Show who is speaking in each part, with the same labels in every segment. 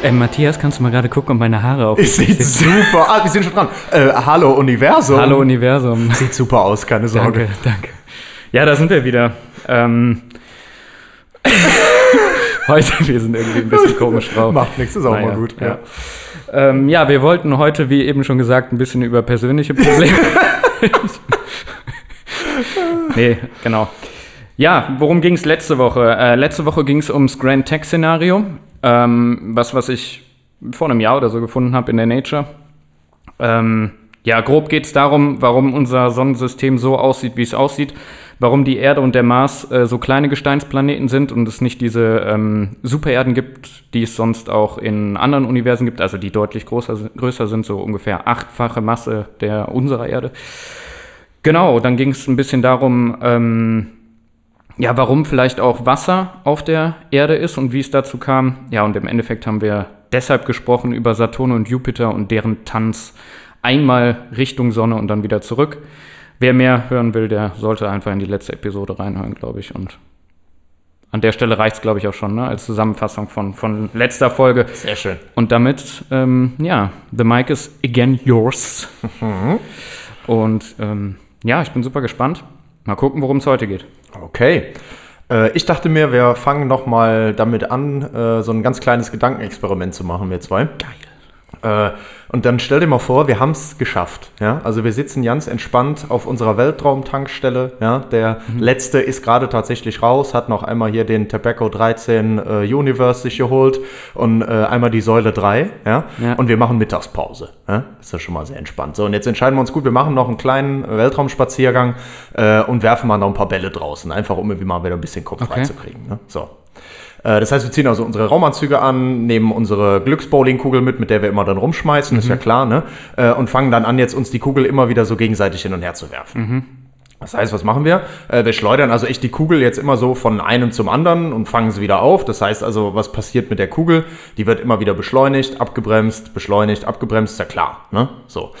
Speaker 1: Ey, Matthias, kannst du mal gerade gucken, ob meine Haare auf
Speaker 2: sieht super aus. Wir sind schon dran. Äh, hallo Universum.
Speaker 1: Hallo Universum.
Speaker 2: Sieht super aus, keine Sorge.
Speaker 1: Danke, danke. Ja, da sind wir wieder. Ähm, heute, wir sind irgendwie ein bisschen komisch drauf.
Speaker 2: Macht nichts, ist auch
Speaker 1: Naja,
Speaker 2: mal gut.
Speaker 1: Ja. Ähm, ja, wir wollten heute, wie eben schon gesagt, ein bisschen über persönliche Probleme. nee, genau. Ja, worum ging es letzte Woche? Äh, letzte Woche ging es ums Grand Tech-Szenario, ähm, was, was ich vor einem Jahr oder so gefunden habe in der Nature. Ähm, ja, grob geht es darum, warum unser Sonnensystem so aussieht, wie es aussieht, warum die Erde und der Mars äh, so kleine Gesteinsplaneten sind und es nicht diese ähm, Supererden gibt, die es sonst auch in anderen Universen gibt, also die deutlich größer, größer sind, so ungefähr achtfache Masse der unserer Erde. Genau, dann ging es ein bisschen darum, ähm, ja, warum vielleicht auch Wasser auf der Erde ist und wie es dazu kam. Ja, und im Endeffekt haben wir deshalb gesprochen über Saturn und Jupiter und deren Tanz einmal Richtung Sonne und dann wieder zurück. Wer mehr hören will, der sollte einfach in die letzte Episode reinhören, glaube ich. Und an der Stelle reicht es, glaube ich, auch schon, ne? als Zusammenfassung von, von letzter Folge.
Speaker 2: Sehr schön.
Speaker 1: Und damit, ähm, ja, the mic is again yours. Und ähm, ja, ich bin super gespannt. Mal gucken, worum es heute geht.
Speaker 2: Okay. Äh, ich dachte mir, wir fangen noch mal damit an, äh, so ein ganz kleines Gedankenexperiment zu machen, wir zwei. Geil. Äh, und dann stell dir mal vor, wir haben es geschafft. Ja? Also wir sitzen ganz entspannt auf unserer Weltraumtankstelle. Ja? Der letzte ist gerade tatsächlich raus, hat noch einmal hier den Tobacco 13 äh, Universe sich geholt und äh, einmal die Säule 3. Ja?
Speaker 1: Ja.
Speaker 2: Und wir machen Mittagspause. Ja? Ist ja schon mal sehr entspannt. So, und jetzt entscheiden wir uns gut, wir machen noch einen kleinen Weltraumspaziergang äh, und werfen mal noch ein paar Bälle draußen. Einfach um irgendwie mal wieder ein bisschen Kopf
Speaker 1: Okay.
Speaker 2: freizukriegen. Ne? So. Äh, Das heißt, wir ziehen also unsere Raumanzüge an, nehmen unsere Glücksbowlingkugel mit, mit der wir immer dann rumschmeißen, ist ja klar, ne? Äh, Und fangen dann an, jetzt uns die Kugel immer wieder so gegenseitig hin und her zu werfen. Das heißt, was machen wir? Äh, Wir schleudern also echt die Kugel jetzt immer so von einem zum anderen und fangen sie wieder auf. Das heißt also, was passiert mit der Kugel? Die wird immer wieder beschleunigt, abgebremst, beschleunigt, abgebremst, ist ja klar, ne? So.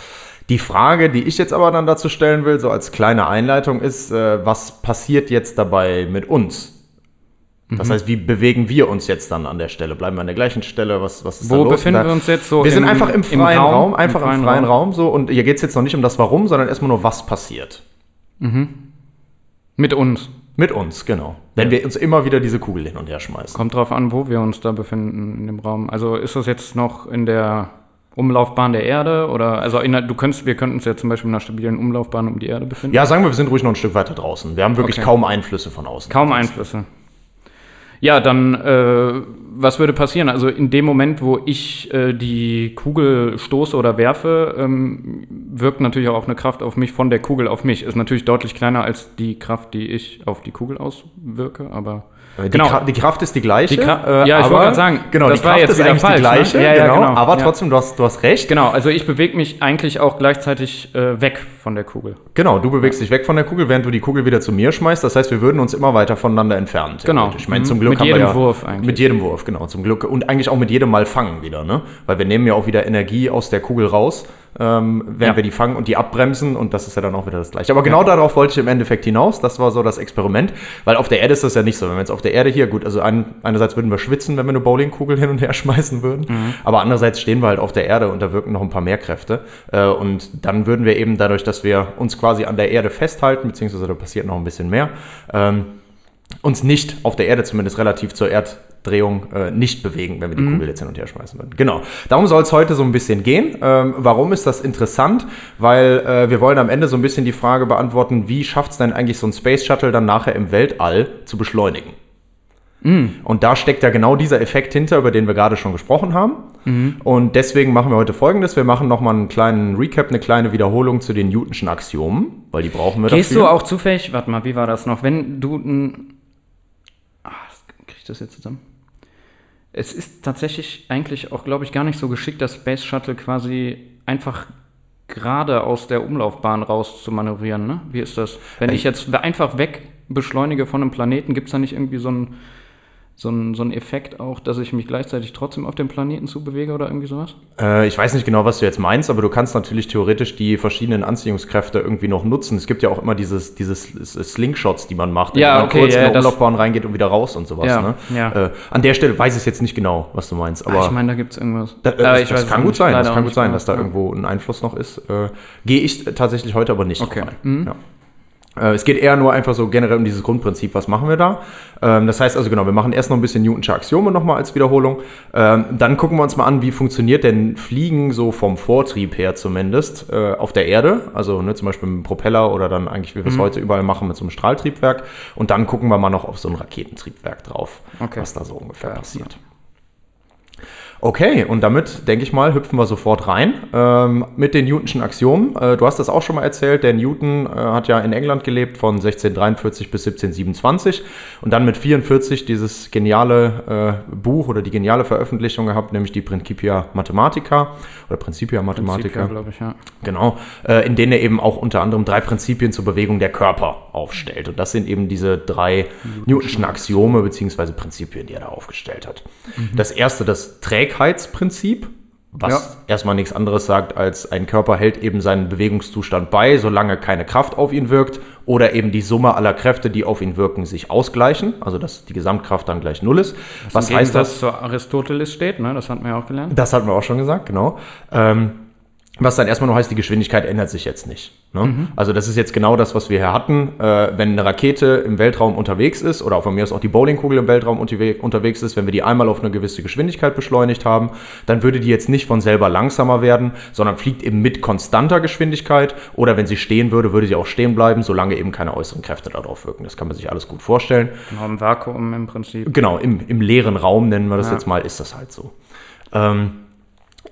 Speaker 2: Die Frage, die ich jetzt aber dann dazu stellen will, so als kleine Einleitung, ist, was passiert jetzt dabei mit uns? Das heißt, wie bewegen wir uns jetzt dann an der Stelle? Bleiben wir an der gleichen Stelle? Was, was ist da
Speaker 1: Wo
Speaker 2: los?
Speaker 1: befinden
Speaker 2: Da-
Speaker 1: wir uns jetzt so?
Speaker 2: Wir sind
Speaker 1: im-
Speaker 2: einfach im
Speaker 1: im
Speaker 2: freien
Speaker 1: Raum,
Speaker 2: Raum, einfach im
Speaker 1: im
Speaker 2: freien,
Speaker 1: freien
Speaker 2: Raum. so und hier geht es jetzt noch nicht um das Warum, sondern erstmal nur, was passiert.
Speaker 1: Mit uns.
Speaker 2: Mit uns, genau. Wenn wir uns immer wieder diese Kugel hin und her schmeißen.
Speaker 1: Kommt drauf an, wo wir uns da befinden in dem Raum. Also ist das jetzt noch in der Umlaufbahn der Erde oder also in du könntest, wir könnten uns ja zum Beispiel in einer stabilen Umlaufbahn um die Erde befinden.
Speaker 2: Ja, sagen wir, wir sind ruhig noch ein Stück weiter draußen. Wir haben wirklich
Speaker 1: Okay.
Speaker 2: kaum Einflüsse von außen.
Speaker 1: Kaum Einflüsse. Ja, dann, äh, was würde passieren? Also in dem Moment, wo ich äh, die Kugel stoße oder werfe, ähm, wirkt natürlich auch eine Kraft auf mich von der Kugel auf mich. Ist natürlich deutlich kleiner als die Kraft, die ich auf die Kugel auswirke, aber
Speaker 2: Die,
Speaker 1: Genau.
Speaker 2: Kra die Kraft ist die gleiche.
Speaker 1: Die Kra-
Speaker 2: äh,
Speaker 1: ja, ich
Speaker 2: aber-
Speaker 1: wollte gerade sagen,
Speaker 2: genau,
Speaker 1: das
Speaker 2: die
Speaker 1: war
Speaker 2: Kraft
Speaker 1: jetzt
Speaker 2: ist
Speaker 1: wieder
Speaker 2: eigentlich
Speaker 1: falsch,
Speaker 2: die
Speaker 1: ne?
Speaker 2: gleiche.
Speaker 1: Ja, ja,
Speaker 2: genau,
Speaker 1: genau.
Speaker 2: Aber trotzdem, du hast, du hast recht.
Speaker 1: genau, also ich bewege mich eigentlich auch gleichzeitig äh, weg von der Kugel.
Speaker 2: Genau, du bewegst dich weg von der Kugel, während du die Kugel wieder zu mir schmeißt. Das heißt, wir würden uns immer weiter voneinander entfernen.
Speaker 1: Genau.
Speaker 2: Ich meine,
Speaker 1: Mhm.
Speaker 2: zum Glück
Speaker 1: Mit
Speaker 2: haben
Speaker 1: jedem
Speaker 2: wir ja,
Speaker 1: Wurf eigentlich.
Speaker 2: Mit jedem Wurf, genau, zum Glück. Und eigentlich auch mit jedem Mal fangen wieder, ne? Weil wir nehmen ja auch wieder Energie aus der Kugel raus, ähm, während
Speaker 1: Ja.
Speaker 2: wir die fangen und die abbremsen und das ist ja dann auch wieder das Gleiche. Aber genau darauf wollte ich im Endeffekt hinaus. Das war so das Experiment, weil auf der Erde ist das ja nicht so. Wenn wir jetzt auf der Erde hier, gut, also ein, einerseits würden wir schwitzen, wenn wir eine Bowlingkugel hin und her schmeißen würden,
Speaker 1: Mhm.
Speaker 2: aber andererseits stehen wir halt auf der Erde und da wirken noch ein paar mehr Kräfte. Äh, und dann würden wir eben dadurch, dass wir uns quasi an der Erde festhalten, beziehungsweise da passiert noch ein bisschen mehr, ähm, uns nicht auf der Erde zumindest relativ zur Erddrehung äh, nicht bewegen, wenn wir die Kugel jetzt hin und her schmeißen würden. Genau. Darum soll es heute so ein bisschen gehen. Ähm, warum ist das interessant? Weil äh, wir wollen am Ende so ein bisschen die Frage beantworten, wie schafft es denn eigentlich so ein Space Shuttle dann nachher im Weltall zu beschleunigen? Und da steckt ja genau dieser Effekt hinter, über den wir gerade schon gesprochen haben. Und deswegen machen wir heute folgendes: Wir machen nochmal einen kleinen Recap, eine kleine Wiederholung zu den Newtonschen Axiomen, weil die brauchen wir
Speaker 1: Gehst
Speaker 2: dafür.
Speaker 1: du auch zufällig, warte mal, wie war das noch? Wenn du ein. Ah, krieg ich das jetzt zusammen? Es ist tatsächlich eigentlich auch, glaube ich, gar nicht so geschickt, das Space Shuttle quasi einfach gerade aus der Umlaufbahn raus zu manövrieren, ne? Wie ist das? Wenn ich jetzt einfach weg beschleunige von einem Planeten, gibt es da nicht irgendwie so ein so ein, so ein Effekt auch, dass ich mich gleichzeitig trotzdem auf dem Planeten zubewege oder irgendwie sowas?
Speaker 2: Äh, ich weiß nicht genau, was du jetzt meinst, aber du kannst natürlich theoretisch die verschiedenen Anziehungskräfte irgendwie noch nutzen. Es gibt ja auch immer dieses, dieses Slingshots, die man macht,
Speaker 1: ja,
Speaker 2: man
Speaker 1: okay,
Speaker 2: kurz
Speaker 1: ja,
Speaker 2: in
Speaker 1: das-
Speaker 2: Umlaufbahn reingeht und wieder raus und sowas.
Speaker 1: Ja,
Speaker 2: ne?
Speaker 1: ja.
Speaker 2: Äh, an der Stelle weiß ich jetzt nicht genau, was du meinst. Aber
Speaker 1: Aber ich meine, da gibt es irgendwas.
Speaker 2: Da, äh, das, kann gut sein, das kann gut sein, dass da irgendwo ein Einfluss noch ist. Äh, Gehe ich tatsächlich heute aber nicht
Speaker 1: Okay.
Speaker 2: drauf ein. Ja. Äh, Es geht eher nur einfach so generell um dieses Grundprinzip, was machen wir da? Ähm, Das heißt also genau, wir machen erst noch ein bisschen Newtonsche Axiome nochmal als Wiederholung. Ähm, Dann gucken wir uns mal an, wie funktioniert denn Fliegen so vom Vortrieb her zumindest äh, auf der Erde. Also ne, zum Beispiel mit einem Propeller oder dann eigentlich, wie wir es
Speaker 1: Mhm.
Speaker 2: heute überall machen, mit so einem Strahltriebwerk. Und dann gucken wir mal noch auf so ein Raketentriebwerk drauf,
Speaker 1: Okay.
Speaker 2: was da so ungefähr
Speaker 1: Ja.
Speaker 2: Okay, und damit, denke ich mal, hüpfen wir sofort rein ähm, mit den Newtonschen Axiomen. Äh, du hast das auch schon mal erzählt, der Newton äh, hat ja in England gelebt von 1643 bis 1727 und dann mit 44 dieses geniale äh, Buch oder die geniale Veröffentlichung gehabt, nämlich die Principia Mathematica oder Principia Mathematica.
Speaker 1: glaube ich, ja.
Speaker 2: Genau, äh, in denen er eben auch unter anderem drei Prinzipien zur Bewegung der Körper aufstellt. Und das sind eben diese drei Newtonschen Axiome bzw. Prinzipien, die er da aufgestellt hat. Das erste, das Trägheitsprinzip, was
Speaker 1: Ja.
Speaker 2: erstmal nichts anderes sagt, als ein Körper hält eben seinen Bewegungszustand bei, solange keine Kraft auf ihn wirkt oder eben die Summe aller Kräfte, die auf ihn wirken, sich ausgleichen, also dass die Gesamtkraft dann gleich null ist. was
Speaker 1: Im
Speaker 2: heißt das?
Speaker 1: Gegensatz zu Aristoteles steht, ne? Das hatten wir ja auch gelernt.
Speaker 2: Das hatten wir auch schon gesagt, genau. Ähm, was dann erstmal nur heißt, die Geschwindigkeit ändert sich jetzt nicht. Ne? Also das ist jetzt genau das, was wir hier hatten. Äh, wenn eine Rakete im Weltraum unterwegs ist oder auch von mir aus auch die Bowlingkugel im Weltraum unterwe unterwegs ist, wenn wir die einmal auf eine gewisse Geschwindigkeit beschleunigt haben, dann würde die jetzt nicht von selber langsamer werden, sondern fliegt eben mit konstanter Geschwindigkeit oder wenn sie stehen würde, würde sie auch stehen bleiben, solange eben keine äußeren Kräfte darauf wirken. Das kann man sich alles gut vorstellen.
Speaker 1: Genau, im Vakuum im Prinzip.
Speaker 2: Genau, im, im leeren Raum nennen wir das
Speaker 1: Ja.
Speaker 2: jetzt mal, ist das halt so. Ähm,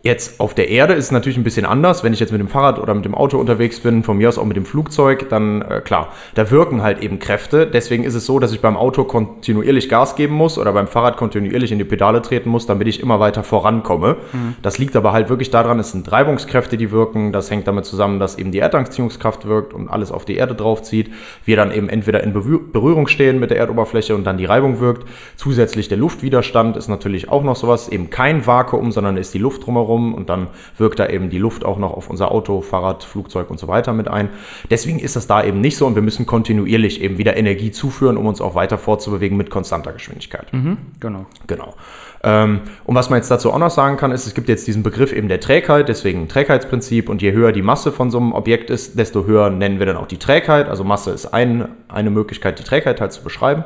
Speaker 2: Jetzt auf der Erde ist es natürlich ein bisschen anders. Wenn ich jetzt mit dem Fahrrad oder mit dem Auto unterwegs bin, von mir aus auch mit dem Flugzeug, dann äh, klar, da wirken halt eben Kräfte. Deswegen ist es so, dass ich beim Auto kontinuierlich Gas geben muss oder beim Fahrrad kontinuierlich in die Pedale treten muss, damit ich immer weiter vorankomme. Das liegt aber halt wirklich daran, es sind Reibungskräfte, die wirken. Das hängt damit zusammen, dass eben die Erdanziehungskraft wirkt und alles auf die Erde draufzieht. Wir dann eben entweder in Berühr- Berührung stehen mit der Erdoberfläche und dann die Reibung wirkt. Zusätzlich der Luftwiderstand ist natürlich auch noch sowas, eben kein Vakuum, sondern ist die Luft drumherum und dann wirkt da eben die Luft auch noch auf unser Auto, Fahrrad, Flugzeug und so weiter mit ein. Deswegen ist das da eben nicht so und wir müssen kontinuierlich eben wieder Energie zuführen, um uns auch weiter fortzubewegen mit konstanter Geschwindigkeit.
Speaker 1: Genau.
Speaker 2: Genau. Ähm, und was man jetzt dazu auch noch sagen kann, ist, es gibt jetzt diesen Begriff eben der Trägheit, deswegen Trägheitsprinzip. Und je höher die Masse von so einem Objekt ist, desto höher nennen wir dann auch die Trägheit. Also Masse ist ein, eine Möglichkeit, die Trägheit halt zu beschreiben.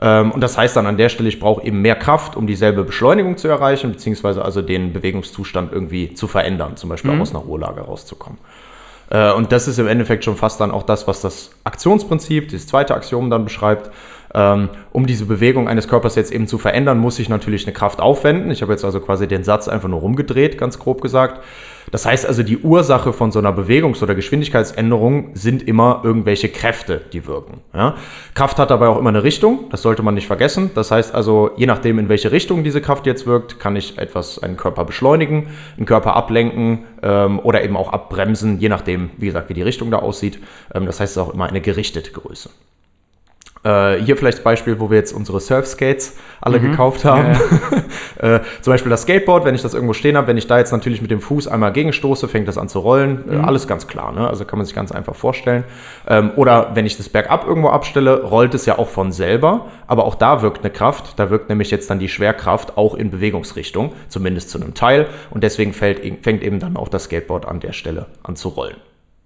Speaker 2: Ähm, und das heißt dann an der Stelle, ich brauche eben mehr Kraft, um dieselbe Beschleunigung zu erreichen, beziehungsweise also den Bewegungszustand irgendwie zu verändern, zum Beispiel auch aus einer Ruhelage rauszukommen. Äh, Und das ist im Endeffekt schon fast dann auch das, was das Aktionsprinzip, dieses zweite Axiom dann beschreibt. Ähm, Um diese Bewegung eines Körpers jetzt eben zu verändern, muss ich natürlich eine Kraft aufwenden. Ich habe jetzt also quasi den Satz einfach nur rumgedreht, ganz grob gesagt. Das heißt also, die Ursache von so einer Bewegungs- oder Geschwindigkeitsänderung sind immer irgendwelche Kräfte, die wirken. Ja? Kraft hat dabei auch immer eine Richtung, das sollte man nicht vergessen. Das heißt also, je nachdem, in welche Richtung diese Kraft jetzt wirkt, kann ich etwas, einen Körper beschleunigen, einen Körper ablenken ähm, oder eben auch abbremsen, je nachdem, wie gesagt, wie die Richtung da aussieht. Ähm, das heißt, es ist auch immer eine gerichtete Größe. Äh, hier vielleicht das Beispiel, wo wir jetzt unsere Surfskates alle gekauft haben. äh, zum Beispiel das Skateboard, wenn ich das irgendwo stehen habe, wenn ich da jetzt natürlich mit dem Fuß einmal gegenstoße, fängt das an zu rollen. Äh, alles ganz klar, ne? Also kann man sich ganz einfach vorstellen. Ähm, oder wenn ich das bergab irgendwo abstelle, rollt es ja auch von selber. Aber auch da wirkt eine Kraft. Da wirkt nämlich jetzt dann die Schwerkraft auch in Bewegungsrichtung, zumindest zu einem Teil. Und deswegen fällt, fängt eben dann auch das Skateboard an der Stelle an zu rollen.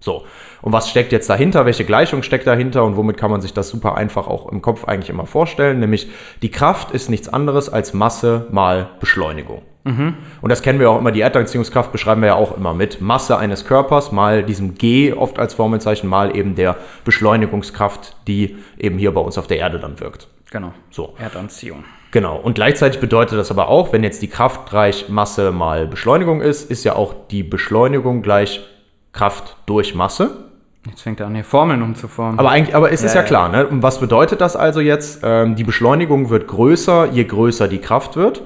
Speaker 2: So, und was steckt jetzt dahinter? Welche Gleichung steckt dahinter und womit kann man sich das super einfach auch im Kopf eigentlich immer vorstellen? Nämlich die Kraft ist nichts anderes als Masse mal Beschleunigung. Und das kennen wir auch immer, die Erdanziehungskraft beschreiben wir ja auch immer mit Masse eines Körpers mal diesem G oft als Formelzeichen mal eben der Beschleunigungskraft, die eben hier bei uns auf der Erde dann wirkt.
Speaker 1: Genau.
Speaker 2: So.
Speaker 1: Erdanziehung.
Speaker 2: Genau. Und gleichzeitig bedeutet das aber auch, wenn jetzt die Kraft gleich Masse mal Beschleunigung ist, ist ja auch die Beschleunigung gleich Kraft durch Masse.
Speaker 1: Jetzt fängt er an, hier Formeln umzuformen.
Speaker 2: Aber eigentlich, aber es ist
Speaker 1: Ja,
Speaker 2: ja,
Speaker 1: ja.
Speaker 2: klar, ne? Und was bedeutet das also jetzt? Ähm, die Beschleunigung wird größer, je größer die Kraft wird.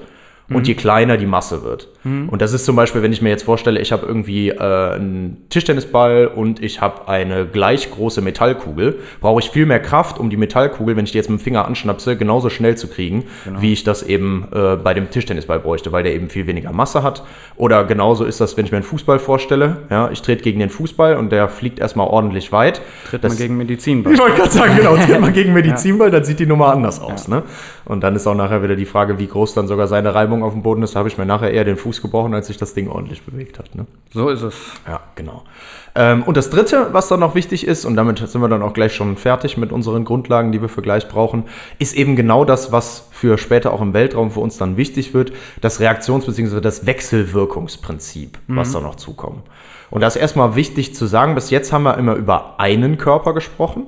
Speaker 2: Und je kleiner die Masse wird. Und das ist zum Beispiel, wenn ich mir jetzt vorstelle, ich habe irgendwie äh, einen Tischtennisball und ich habe eine gleich große Metallkugel, brauche ich viel mehr Kraft, um die Metallkugel, wenn ich die jetzt mit dem Finger anschnapse, genauso schnell zu kriegen, wie ich das eben äh, bei dem Tischtennisball bräuchte, weil der eben viel weniger Masse hat. Oder genauso ist das, wenn ich mir einen Fußball vorstelle. Ja, ich trete gegen den Fußball und der fliegt erstmal ordentlich weit.
Speaker 1: Tritt
Speaker 2: Das-
Speaker 1: man gegen Medizinball.
Speaker 2: ich wollte gerade sagen, genau, tritt man gegen Medizinball, dann sieht die Nummer anders aus. Ne? Und dann ist auch nachher wieder die Frage, wie groß dann sogar seine Reibung auf dem Boden ist. Habe ich mir nachher eher den Fuß gebrochen, als sich das Ding ordentlich bewegt hat. Ne?
Speaker 1: So ist es.
Speaker 2: Ja, genau. Ähm, und das Dritte, was dann noch wichtig ist, und damit sind wir dann auch gleich schon fertig mit unseren Grundlagen, die wir für gleich brauchen, ist eben genau das, was für später auch im Weltraum für uns dann wichtig wird, das Reaktions- bzw. das Wechselwirkungsprinzip, was da noch zukommt. Und da ist erstmal wichtig zu sagen, bis jetzt haben wir immer über einen Körper gesprochen.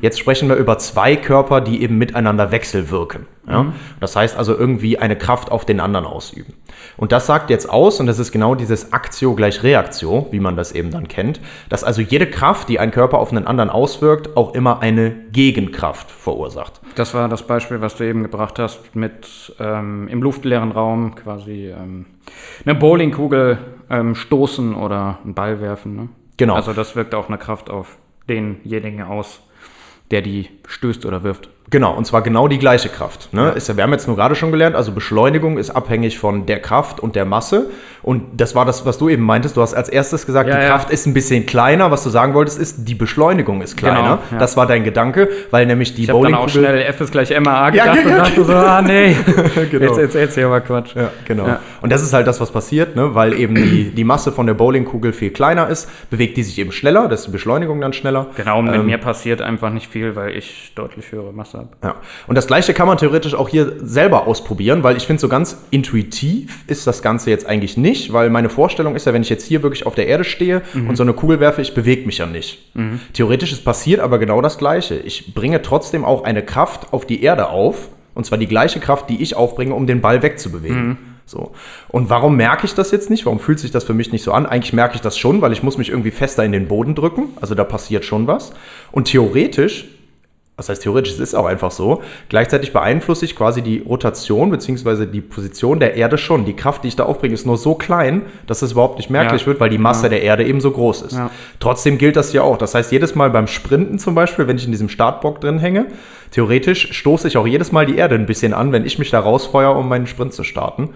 Speaker 2: Jetzt sprechen wir über zwei Körper, die eben miteinander wechselwirken. Ja? Das heißt also irgendwie eine Kraft auf den anderen ausüben. Und das sagt jetzt aus, und das ist genau dieses Aktio gleich Reaktio, wie man das eben dann kennt, dass also jede Kraft, die ein Körper auf einen anderen auswirkt, auch immer eine Gegenkraft verursacht.
Speaker 1: Das war das Beispiel, was du eben gebracht hast, mit ähm, im luftleeren Raum quasi ähm, eine Bowlingkugel ähm, stoßen oder einen Ball werfen. Ne?
Speaker 2: Genau.
Speaker 1: Also das wirkt auch eine Kraft auf denjenigen aus, der die stößt oder wirft.
Speaker 2: Genau, und zwar genau die gleiche Kraft. Ne? Ist, ja- wir haben jetzt nur gerade schon gelernt, also Beschleunigung ist abhängig von der Kraft und der Masse. Und das war das, was du eben meintest. Du hast als erstes gesagt,
Speaker 1: Ja,
Speaker 2: die
Speaker 1: ja.
Speaker 2: Kraft ist ein bisschen kleiner. Was du sagen wolltest, ist, die Beschleunigung ist kleiner.
Speaker 1: Genau, ja.
Speaker 2: Das war dein Gedanke, weil nämlich die
Speaker 1: Ich habe dann auch
Speaker 2: Bowlingkugel.
Speaker 1: schnell F ist gleich MAA gedacht
Speaker 2: ja,
Speaker 1: und dachte so, ah nee,
Speaker 2: Genau.
Speaker 1: jetzt erzählst du ja mal Quatsch.
Speaker 2: Ja, genau. Und das ist halt das, was passiert, ne? weil eben die, die Masse von der Bowlingkugel viel kleiner ist, bewegt die sich eben schneller, das ist die Beschleunigung dann schneller.
Speaker 1: Genau, und mit
Speaker 2: Ähm,
Speaker 1: mir passiert einfach nicht viel, weil ich deutlich höhere Masse habe.
Speaker 2: Ja. Und das gleiche kann man theoretisch auch hier selber ausprobieren, weil ich finde, so ganz intuitiv ist das Ganze jetzt eigentlich nicht, weil meine Vorstellung ist ja, wenn ich jetzt hier wirklich auf der Erde stehe und so eine Kugel werfe, ich bewege mich ja nicht. Theoretisch ist passiert aber genau das Gleiche. Ich bringe trotzdem auch eine Kraft auf die Erde auf, und zwar die gleiche Kraft, die ich aufbringe, um den Ball wegzubewegen. So. Und warum merke ich das jetzt nicht? Warum fühlt sich das für mich nicht so an? Eigentlich merke ich das schon, weil ich muss mich irgendwie fester in den Boden drücken. Also da passiert schon was. Und theoretisch was heißt theoretisch, es ist auch einfach so. Gleichzeitig beeinflusse ich quasi die Rotation bzw. die Position der Erde schon. Die Kraft, die ich da aufbringe, ist nur so klein, dass es überhaupt nicht merklich
Speaker 1: Ja.
Speaker 2: wird, weil die Masse
Speaker 1: Ja.
Speaker 2: der Erde eben so groß ist.
Speaker 1: Ja.
Speaker 2: Trotzdem gilt das hier auch. Das heißt, jedes Mal beim Sprinten zum Beispiel, wenn ich in diesem Startbock drin hänge, theoretisch stoße ich auch jedes Mal die Erde ein bisschen an, wenn ich mich da rausfeuere, um meinen Sprint zu starten.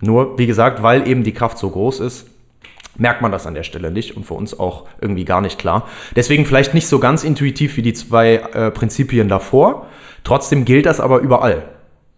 Speaker 2: Nur, wie gesagt, weil eben die Kraft so groß ist, merkt man das an der Stelle nicht und für uns auch irgendwie gar nicht klar. Deswegen vielleicht nicht so ganz intuitiv wie die zwei äh, Prinzipien davor. Trotzdem gilt das aber überall.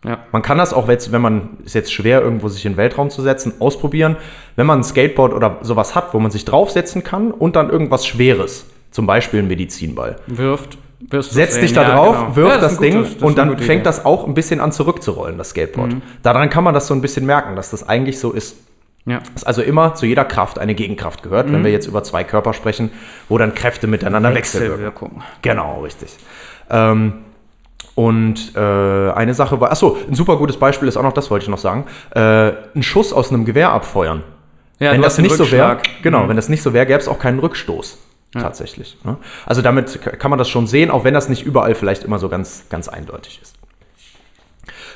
Speaker 1: Ja.
Speaker 2: Man kann das auch, jetzt, wenn man ist jetzt schwer, irgendwo sich in den Weltraum zu setzen, ausprobieren. Wenn man ein Skateboard oder sowas hat, wo man sich draufsetzen kann und dann irgendwas Schweres, zum Beispiel ein Medizinball.
Speaker 1: Wirft, wirst du
Speaker 2: Setz
Speaker 1: sehen.
Speaker 2: dich da
Speaker 1: Ja,
Speaker 2: drauf,
Speaker 1: genau.
Speaker 2: wirf
Speaker 1: Ja,
Speaker 2: das,
Speaker 1: ein
Speaker 2: Ding
Speaker 1: gutes- das
Speaker 2: und dann fängt
Speaker 1: Idee. Mhm.
Speaker 2: das auch ein bisschen an zurückzurollen, das Skateboard. Daran kann man das so ein bisschen merken, dass das eigentlich so ist.
Speaker 1: Ja.
Speaker 2: Dass also immer zu jeder Kraft eine Gegenkraft gehört,
Speaker 1: Mhm.
Speaker 2: wenn wir jetzt über zwei Körper sprechen, wo dann Kräfte miteinander wechselwirken.
Speaker 1: Wechselwirkung.
Speaker 2: Genau, richtig. Ähm, und äh, eine Sache war, achso, ein super gutes Beispiel ist auch noch, das wollte ich noch sagen, äh, einen Schuss aus einem Gewehr abfeuern.
Speaker 1: Ja,
Speaker 2: wenn das nicht so wäre,
Speaker 1: Rückschlag.
Speaker 2: genau,
Speaker 1: Mhm.
Speaker 2: wenn das nicht so wäre, gäbe es auch keinen Rückstoß. Tatsächlich. Ne? Also damit kann man das schon sehen, auch wenn das nicht überall vielleicht immer so ganz, ganz eindeutig ist.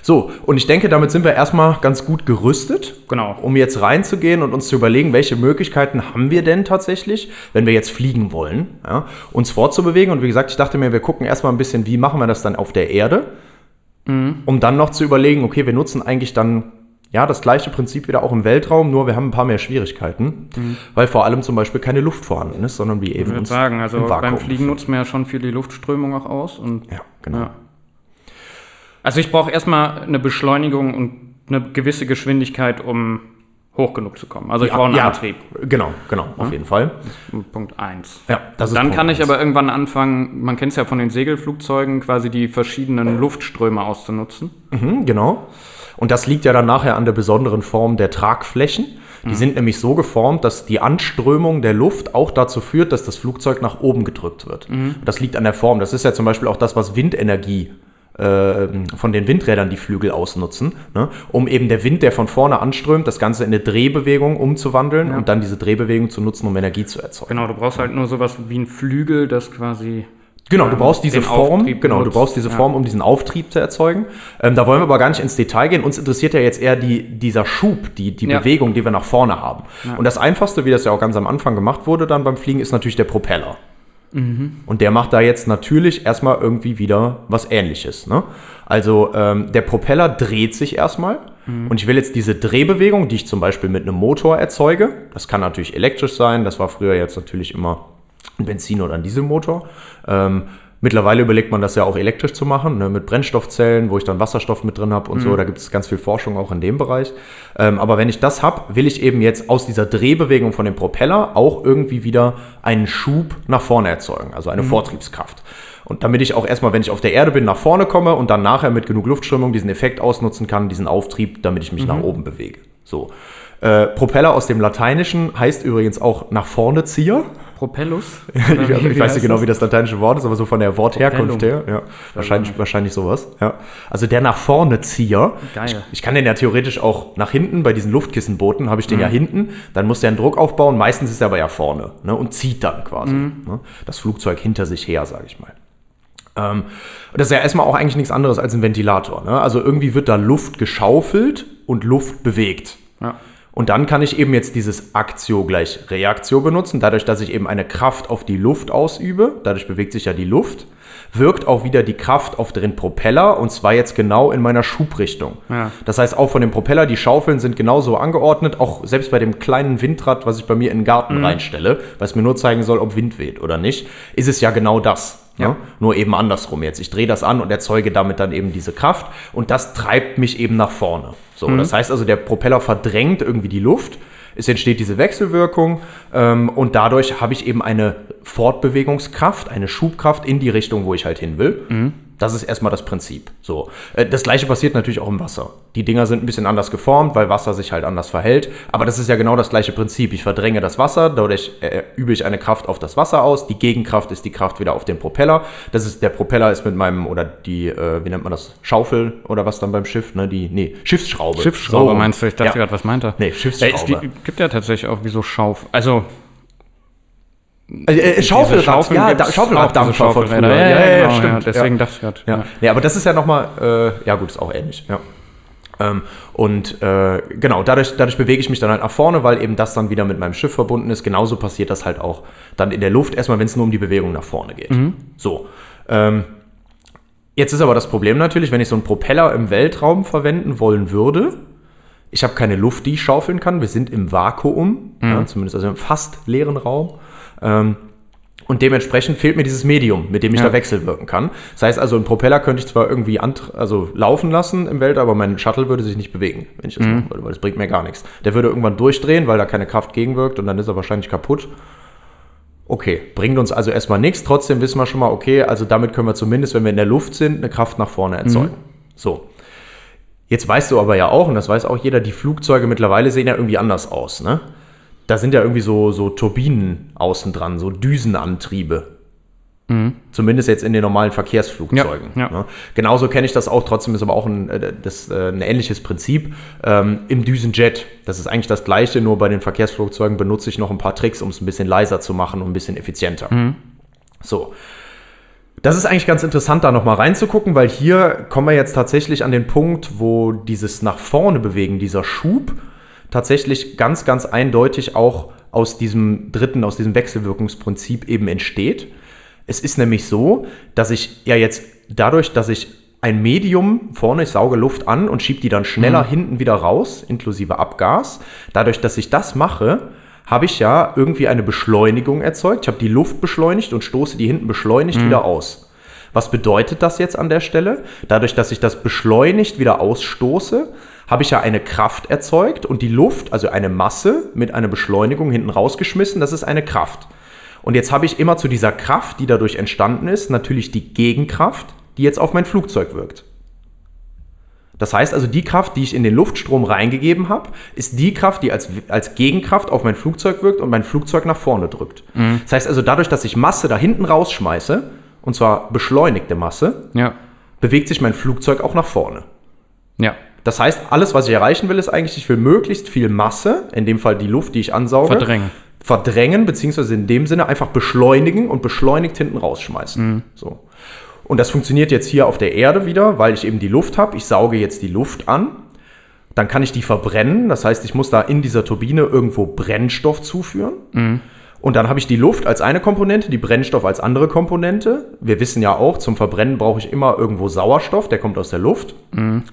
Speaker 2: So, und ich denke, damit sind wir erstmal ganz gut gerüstet,
Speaker 1: Genau.
Speaker 2: um jetzt reinzugehen und uns zu überlegen, welche Möglichkeiten haben wir denn tatsächlich, wenn wir jetzt fliegen wollen, ja, uns fortzubewegen. Und wie gesagt, ich dachte mir, wir gucken erstmal ein bisschen, wie machen wir das dann auf der Erde, um dann noch zu überlegen, okay, wir nutzen eigentlich dann ja das gleiche Prinzip wieder auch im Weltraum, nur wir haben ein paar mehr Schwierigkeiten, weil vor allem zum Beispiel keine Luft vorhanden ist, sondern wir eben
Speaker 1: Ich würde sagen, also beim Fliegen nutzt man ja schon viel die Luftströmung auch aus. Und,
Speaker 2: Ja, genau.
Speaker 1: Ja. Also ich brauche erstmal eine Beschleunigung und eine gewisse Geschwindigkeit, um hoch genug zu kommen. Also ich brauche einen
Speaker 2: ja,
Speaker 1: Antrieb.
Speaker 2: Genau, genau, auf jeden Fall.
Speaker 1: Punkt 1.
Speaker 2: Ja, das ist
Speaker 1: Dann
Speaker 2: Punkt
Speaker 1: kann ich
Speaker 2: eins.
Speaker 1: aber irgendwann anfangen, man kennt es ja von den Segelflugzeugen, quasi die verschiedenen Luftströme auszunutzen.
Speaker 2: Mhm, genau. Und das liegt ja dann nachher an der besonderen Form der Tragflächen. Die sind nämlich so geformt, dass die Anströmung der Luft auch dazu führt, dass das Flugzeug nach oben gedrückt wird. Das liegt an der Form. Das ist ja zum Beispiel auch das, was Windenergie äh, von den Windrädern die Flügel ausnutzen, ne? um eben der Wind, der von vorne anströmt, das Ganze in eine Drehbewegung umzuwandeln und dann diese Drehbewegung zu nutzen, um Energie zu erzeugen.
Speaker 1: Genau, du brauchst halt nur sowas wie ein Flügel, das quasi
Speaker 2: Genau, du brauchst diese
Speaker 1: den
Speaker 2: Form,
Speaker 1: Auftrieb
Speaker 2: genau, du brauchst diese
Speaker 1: Ja.
Speaker 2: Form, um diesen Auftrieb zu erzeugen. Ähm, da wollen wir aber gar nicht ins Detail gehen. Uns interessiert ja jetzt eher die, dieser Schub, die, die
Speaker 1: Ja.
Speaker 2: Bewegung, die wir nach vorne haben. Und das Einfachste, wie das ja auch ganz am Anfang gemacht wurde dann beim Fliegen, ist natürlich der Propeller. Und der macht da jetzt natürlich erstmal irgendwie wieder was ähnliches. Ne? Also ähm, der Propeller dreht sich erstmal. Und ich will jetzt diese Drehbewegung, die ich zum Beispiel mit einem Motor erzeuge, das kann natürlich elektrisch sein, das war früher jetzt natürlich immer ein Benzin- oder ein Dieselmotor. Ähm, mittlerweile überlegt man das ja auch elektrisch zu machen, ne, mit Brennstoffzellen, wo ich dann Wasserstoff mit drin habe und so. Da gibt es ganz viel Forschung auch in dem Bereich. Ähm, aber wenn ich das habe, will ich eben jetzt aus dieser Drehbewegung von dem Propeller auch irgendwie wieder einen Schub nach vorne erzeugen, also eine Vortriebskraft. Und damit ich auch erstmal, wenn ich auf der Erde bin, nach vorne komme und dann nachher mit genug Luftströmung diesen Effekt ausnutzen kann, diesen Auftrieb, damit ich mich nach oben bewege. So. Äh, Propeller aus dem Lateinischen heißt übrigens auch nach vorne Zieher.
Speaker 1: Propellus?
Speaker 2: Ich, ich weiß nicht genau, wie das lateinische Wort ist, aber so von der Wortherkunft her. Ja, wahrscheinlich, wahrscheinlich sowas. Ja. Also der nach vorne Zieher.
Speaker 1: Geil.
Speaker 2: Ich, ich kann den ja theoretisch auch nach hinten, bei diesen Luftkissenbooten habe ich den
Speaker 1: Mhm.
Speaker 2: ja hinten, dann muss der einen Druck aufbauen, meistens ist er aber ja vorne ne, und zieht dann quasi
Speaker 1: Mhm.
Speaker 2: ne, das Flugzeug hinter sich her, sage ich mal. Ähm, das ist ja erstmal auch eigentlich nichts anderes als ein Ventilator. Ne? Also irgendwie wird da Luft geschaufelt und Luft bewegt.
Speaker 1: Ja.
Speaker 2: Und dann kann ich eben jetzt dieses Aktio gleich Reaktio benutzen. Dadurch, dass ich eben eine Kraft auf die Luft ausübe, dadurch bewegt sich ja die Luft, wirkt auch wieder die Kraft auf den Propeller und zwar jetzt genau in meiner Schubrichtung.
Speaker 1: Ja.
Speaker 2: Das heißt, auch von dem Propeller, die Schaufeln sind genauso angeordnet, auch selbst bei dem kleinen Windrad, was ich bei mir in den Garten reinstelle, weil es mir nur zeigen soll, ob Wind weht oder nicht, ist es ja genau das.
Speaker 1: Ja.
Speaker 2: Ne? Nur eben andersrum jetzt. Ich drehe das an und erzeuge damit dann eben diese Kraft und das treibt mich eben nach vorne. So, das heißt also, der Propeller verdrängt irgendwie die Luft. Es entsteht diese Wechselwirkung ähm, und dadurch habe ich eben eine Fortbewegungskraft, eine Schubkraft in die Richtung, wo ich halt hin will. Das ist erstmal das Prinzip. So. Äh, Das gleiche passiert natürlich auch im Wasser. Die Dinger sind ein bisschen anders geformt, weil Wasser sich halt anders verhält. Aber das ist ja genau das gleiche Prinzip. Ich verdränge das Wasser, dadurch äh, übe ich eine Kraft auf das Wasser aus. Die Gegenkraft ist die Kraft wieder auf den Propeller. Das ist, der Propeller ist mit meinem, oder die, äh, wie nennt man das? Schaufel oder was dann beim Schiff, ne? Die, nee, Schiffsschraube.
Speaker 1: Schiffsschraube
Speaker 2: So.
Speaker 1: meinst du? Ich dachte
Speaker 2: Ja.
Speaker 1: gerade, was meint er?
Speaker 2: Nee,
Speaker 1: Ja, es
Speaker 2: Schiffsschraube.
Speaker 1: gibt, gibt ja tatsächlich auch wie so Schauf. Also,
Speaker 2: Äh, äh, Schaufelrad,
Speaker 1: Schaufeln
Speaker 2: ja, da, Schaufelraddampfer von früher.
Speaker 1: Schaufelräder. Ja, ja, genau,
Speaker 2: stimmt.
Speaker 1: ja, deswegen
Speaker 2: ja.
Speaker 1: dachte ich gerade.
Speaker 2: Ja. Nee, aber das ist ja nochmal, äh, ja gut, ist auch ähnlich, ja. Ähm, und äh, genau, dadurch, dadurch bewege ich mich dann halt nach vorne, weil eben das dann wieder mit meinem Schiff verbunden ist. Genauso passiert das halt auch dann in der Luft, erstmal wenn es nur um die Bewegung nach vorne geht. So. Ähm, jetzt ist aber das Problem natürlich, wenn ich so einen Propeller im Weltraum verwenden wollen würde, ich habe keine Luft, die ich schaufeln kann. Wir sind im Vakuum, ja, zumindest also im fast leeren Raum. Ähm, und dementsprechend fehlt mir dieses Medium, mit dem ich
Speaker 1: Ja.
Speaker 2: da wechselwirken kann. Das heißt also, einen Propeller könnte ich zwar irgendwie also laufen lassen im Weltall, aber mein Shuttle würde sich nicht bewegen, wenn ich das machen würde, weil das bringt mir gar nichts. Der würde irgendwann durchdrehen, weil da keine Kraft gegenwirkt und dann ist er wahrscheinlich kaputt. Okay, bringt uns also erstmal nichts. Trotzdem wissen wir schon mal, okay, also damit können wir zumindest, wenn wir in der Luft sind, eine Kraft nach vorne erzeugen. So. Jetzt weißt du aber ja auch, und das weiß auch jeder, die Flugzeuge mittlerweile sehen ja irgendwie anders aus, ne? Da sind ja irgendwie so, so Turbinen außen dran, so Düsenantriebe. Zumindest jetzt in den normalen Verkehrsflugzeugen.
Speaker 1: Ja, ja.
Speaker 2: Ne? Genauso kenne ich das auch, trotzdem ist aber auch ein, äh, das, äh, ein ähnliches Prinzip ähm, im Düsenjet. Das ist eigentlich das gleiche, nur bei den Verkehrsflugzeugen benutze ich noch ein paar Tricks, um es ein bisschen leiser zu machen und ein bisschen effizienter. So. Das ist eigentlich ganz interessant, da nochmal reinzugucken, weil hier kommen wir jetzt tatsächlich an den Punkt, wo dieses nach vorne bewegen, dieser Schub, tatsächlich ganz, ganz eindeutig auch aus diesem dritten, aus diesem Wechselwirkungsprinzip eben entsteht. Es ist nämlich so, dass ich ja jetzt dadurch, dass ich ein Medium vorne, ich sauge Luft an und schiebe die dann schneller hinten wieder raus, inklusive Abgas. Dadurch, dass ich das mache, habe ich ja irgendwie eine Beschleunigung erzeugt. Ich habe die Luft beschleunigt und stoße die hinten beschleunigt wieder aus. Was bedeutet das jetzt an der Stelle? Dadurch, dass ich das beschleunigt wieder ausstoße, habe ich ja eine Kraft erzeugt und die Luft, also eine Masse mit einer Beschleunigung hinten rausgeschmissen, das ist eine Kraft. Und jetzt habe ich immer zu dieser Kraft, die dadurch entstanden ist, natürlich die Gegenkraft, die jetzt auf mein Flugzeug wirkt. Das heißt also, die Kraft, die ich in den Luftstrom reingegeben habe, ist die Kraft, die als, als Gegenkraft auf mein Flugzeug wirkt und mein Flugzeug nach vorne drückt. Das heißt also, dadurch, dass ich Masse da hinten rausschmeiße, und zwar beschleunigte Masse,
Speaker 1: Ja.
Speaker 2: bewegt sich mein Flugzeug auch nach vorne.
Speaker 1: Ja.
Speaker 2: Das heißt, alles, was ich erreichen will, ist eigentlich, ich will möglichst viel Masse, in dem Fall die Luft, die ich ansauge,
Speaker 1: Verdrängen.
Speaker 2: verdrängen, beziehungsweise in dem Sinne einfach beschleunigen und beschleunigt hinten rausschmeißen. So. Und das funktioniert jetzt hier auf der Erde wieder, weil ich eben die Luft habe. Ich sauge jetzt die Luft an. Dann kann ich die verbrennen. Das heißt, ich muss da in dieser Turbine irgendwo Brennstoff zuführen. Und dann habe ich die Luft als eine Komponente, die Brennstoff als andere Komponente. Wir wissen ja auch, zum Verbrennen brauche ich immer irgendwo Sauerstoff, der kommt aus der Luft.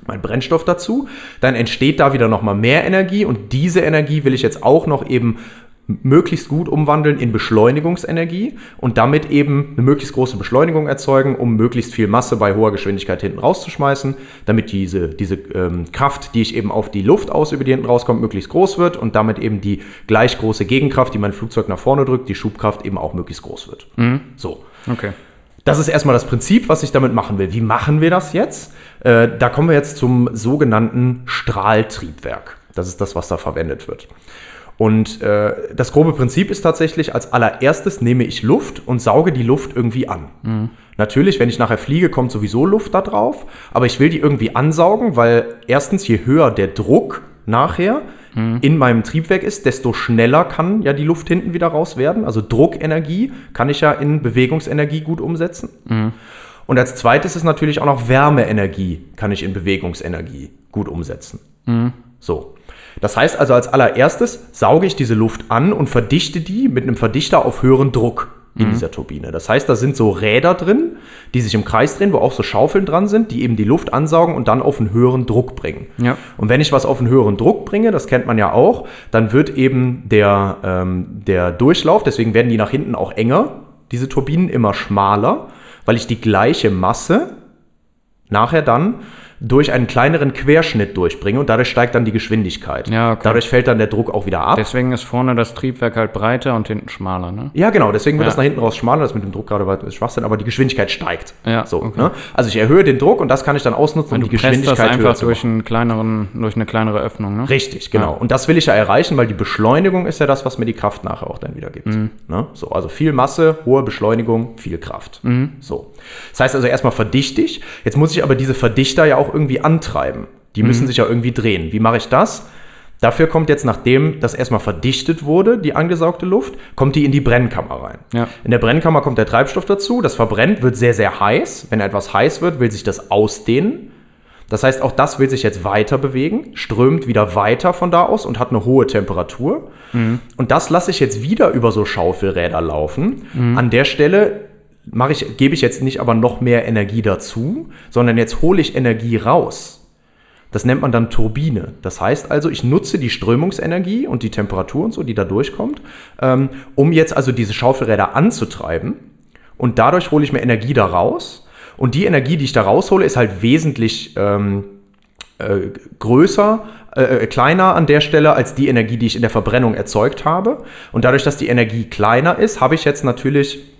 Speaker 2: Mein Brennstoff dazu. Dann entsteht da wieder nochmal mehr Energie und diese Energie will ich jetzt auch noch eben möglichst gut umwandeln in Beschleunigungsenergie und damit eben eine möglichst große Beschleunigung erzeugen, um möglichst viel Masse bei hoher Geschwindigkeit hinten rauszuschmeißen, damit diese, diese ähm, Kraft, die ich eben auf die Luft ausübe, die hinten rauskommt, möglichst groß wird und damit eben die gleich große Gegenkraft, die mein Flugzeug nach vorne drückt, die Schubkraft eben auch möglichst groß wird. So.
Speaker 1: Okay.
Speaker 2: Das ist erstmal das Prinzip, was ich damit machen will. Wie machen wir das jetzt? Äh, da kommen wir jetzt zum sogenannten Strahltriebwerk. Das ist das, was da verwendet wird. Und äh, das grobe Prinzip ist tatsächlich, als allererstes nehme ich Luft und sauge die Luft irgendwie an. Natürlich, wenn ich nachher fliege, kommt sowieso Luft da drauf, aber ich will die irgendwie ansaugen, weil erstens, je höher der Druck nachher in meinem Triebwerk ist, desto schneller kann ja die Luft hinten wieder raus werden. Also Druckenergie kann ich ja in Bewegungsenergie gut umsetzen. Und als zweites ist natürlich auch noch Wärmeenergie kann ich in Bewegungsenergie gut umsetzen. So. Das heißt also, als allererstes sauge ich diese Luft an und verdichte die mit einem Verdichter auf höheren Druck in dieser Turbine. Das heißt, da sind so Räder drin, die sich im Kreis drehen, wo auch so Schaufeln dran sind, die eben die Luft ansaugen und dann auf einen höheren Druck bringen.
Speaker 1: Ja.
Speaker 2: Und wenn ich was auf einen höheren Druck bringe, das kennt man ja auch, dann wird eben der, ähm, der Durchlauf, deswegen werden die nach hinten auch enger, diese Turbinen immer schmaler, weil ich die gleiche Masse nachher dann durch einen kleineren Querschnitt durchbringe und dadurch steigt dann die Geschwindigkeit.
Speaker 1: Ja, okay.
Speaker 2: Dadurch fällt dann der Druck auch wieder ab.
Speaker 1: Deswegen ist vorne das Triebwerk halt breiter und hinten schmaler, ne?
Speaker 2: Ja, genau, deswegen wird
Speaker 1: Ja.
Speaker 2: das nach hinten raus schmaler, das mit dem Druck gerade ist Schwachsinn, aber die Geschwindigkeit steigt.
Speaker 1: Ja,
Speaker 2: so,
Speaker 1: okay.
Speaker 2: ne? Also ich erhöhe den Druck und das kann ich dann ausnutzen, um
Speaker 1: Du
Speaker 2: die
Speaker 1: das
Speaker 2: Geschwindigkeit höher
Speaker 1: einfach durch, einen kleineren, durch eine kleinere Öffnung, ne?
Speaker 2: Richtig, genau.
Speaker 1: Ja.
Speaker 2: Und das will ich ja erreichen, weil die Beschleunigung ist ja das, was mir die Kraft nachher auch dann wieder gibt.
Speaker 1: Mhm.
Speaker 2: Ne? So, also viel Masse, hohe Beschleunigung, viel Kraft.
Speaker 1: Mhm.
Speaker 2: So. Das heißt also erstmal verdichte ich. Jetzt muss ich aber diese Verdichter ja auch irgendwie antreiben. Die
Speaker 1: Mhm.
Speaker 2: müssen sich ja irgendwie drehen. Wie mache ich das? Dafür kommt jetzt, nachdem das erstmal verdichtet wurde, die angesaugte Luft, kommt die in die Brennkammer rein.
Speaker 1: Ja.
Speaker 2: In der Brennkammer kommt der Treibstoff dazu, das verbrennt, wird sehr, sehr heiß. Wenn etwas heiß wird, will sich das ausdehnen. Das heißt, auch das will sich jetzt weiter bewegen, strömt wieder weiter von da aus und hat eine hohe Temperatur. Und das lasse ich jetzt wieder über so Schaufelräder laufen. An der Stelle mache ich, gebe ich jetzt nicht aber noch mehr Energie dazu, sondern jetzt hole ich Energie raus. Das nennt man dann Turbine. Das heißt also, ich nutze die Strömungsenergie und die Temperatur und so, die da durchkommt, ähm, um jetzt also diese Schaufelräder anzutreiben. Und dadurch hole ich mir Energie da raus. Und die Energie, die ich da raushole, ist halt wesentlich ähm, äh, größer, äh, äh, kleiner an der Stelle als die Energie, die ich in der Verbrennung erzeugt habe. Und dadurch, dass die Energie kleiner ist, habe ich jetzt natürlich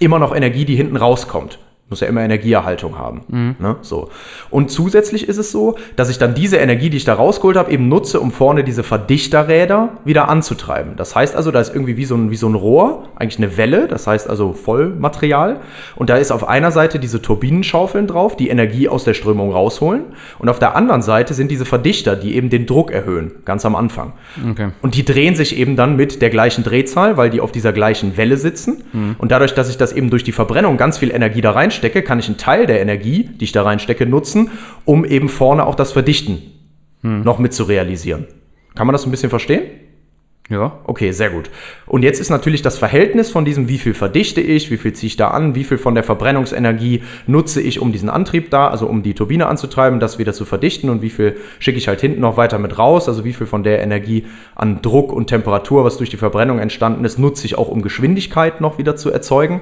Speaker 2: immer noch Energie, die hinten rauskommt. Muss ja immer Energieerhaltung haben. Ne? So. Und zusätzlich ist es so, dass ich dann diese Energie, die ich da rausgeholt habe, eben nutze, um vorne diese Verdichterräder wieder anzutreiben. Das heißt also, da ist irgendwie wie so ein, wie so ein Rohr, eigentlich eine Welle, das heißt also Vollmaterial. Und da ist auf einer Seite diese Turbinenschaufeln drauf, die Energie aus der Strömung rausholen. Und auf der anderen Seite sind diese Verdichter, die eben den Druck erhöhen, ganz am Anfang.
Speaker 1: Okay.
Speaker 2: Und die drehen sich eben dann mit der gleichen Drehzahl, weil die auf dieser gleichen Welle sitzen. Und dadurch, dass ich das eben durch die Verbrennung ganz viel Energie da reinstecke, kann ich einen Teil der Energie, die ich da reinstecke, nutzen, um eben vorne auch das Verdichten noch mit zu realisieren. Kann man das ein bisschen verstehen?
Speaker 1: Ja.
Speaker 2: Okay, sehr gut. Und jetzt ist natürlich das Verhältnis von diesem, wie viel verdichte ich, wie viel ziehe ich da an, wie viel von der Verbrennungsenergie nutze ich, um diesen Antrieb da, also um die Turbine anzutreiben, das wieder zu verdichten und wie viel schicke ich halt hinten noch weiter mit raus, also wie viel von der Energie an Druck und Temperatur, was durch die Verbrennung entstanden ist, nutze ich auch, um Geschwindigkeit noch wieder zu erzeugen.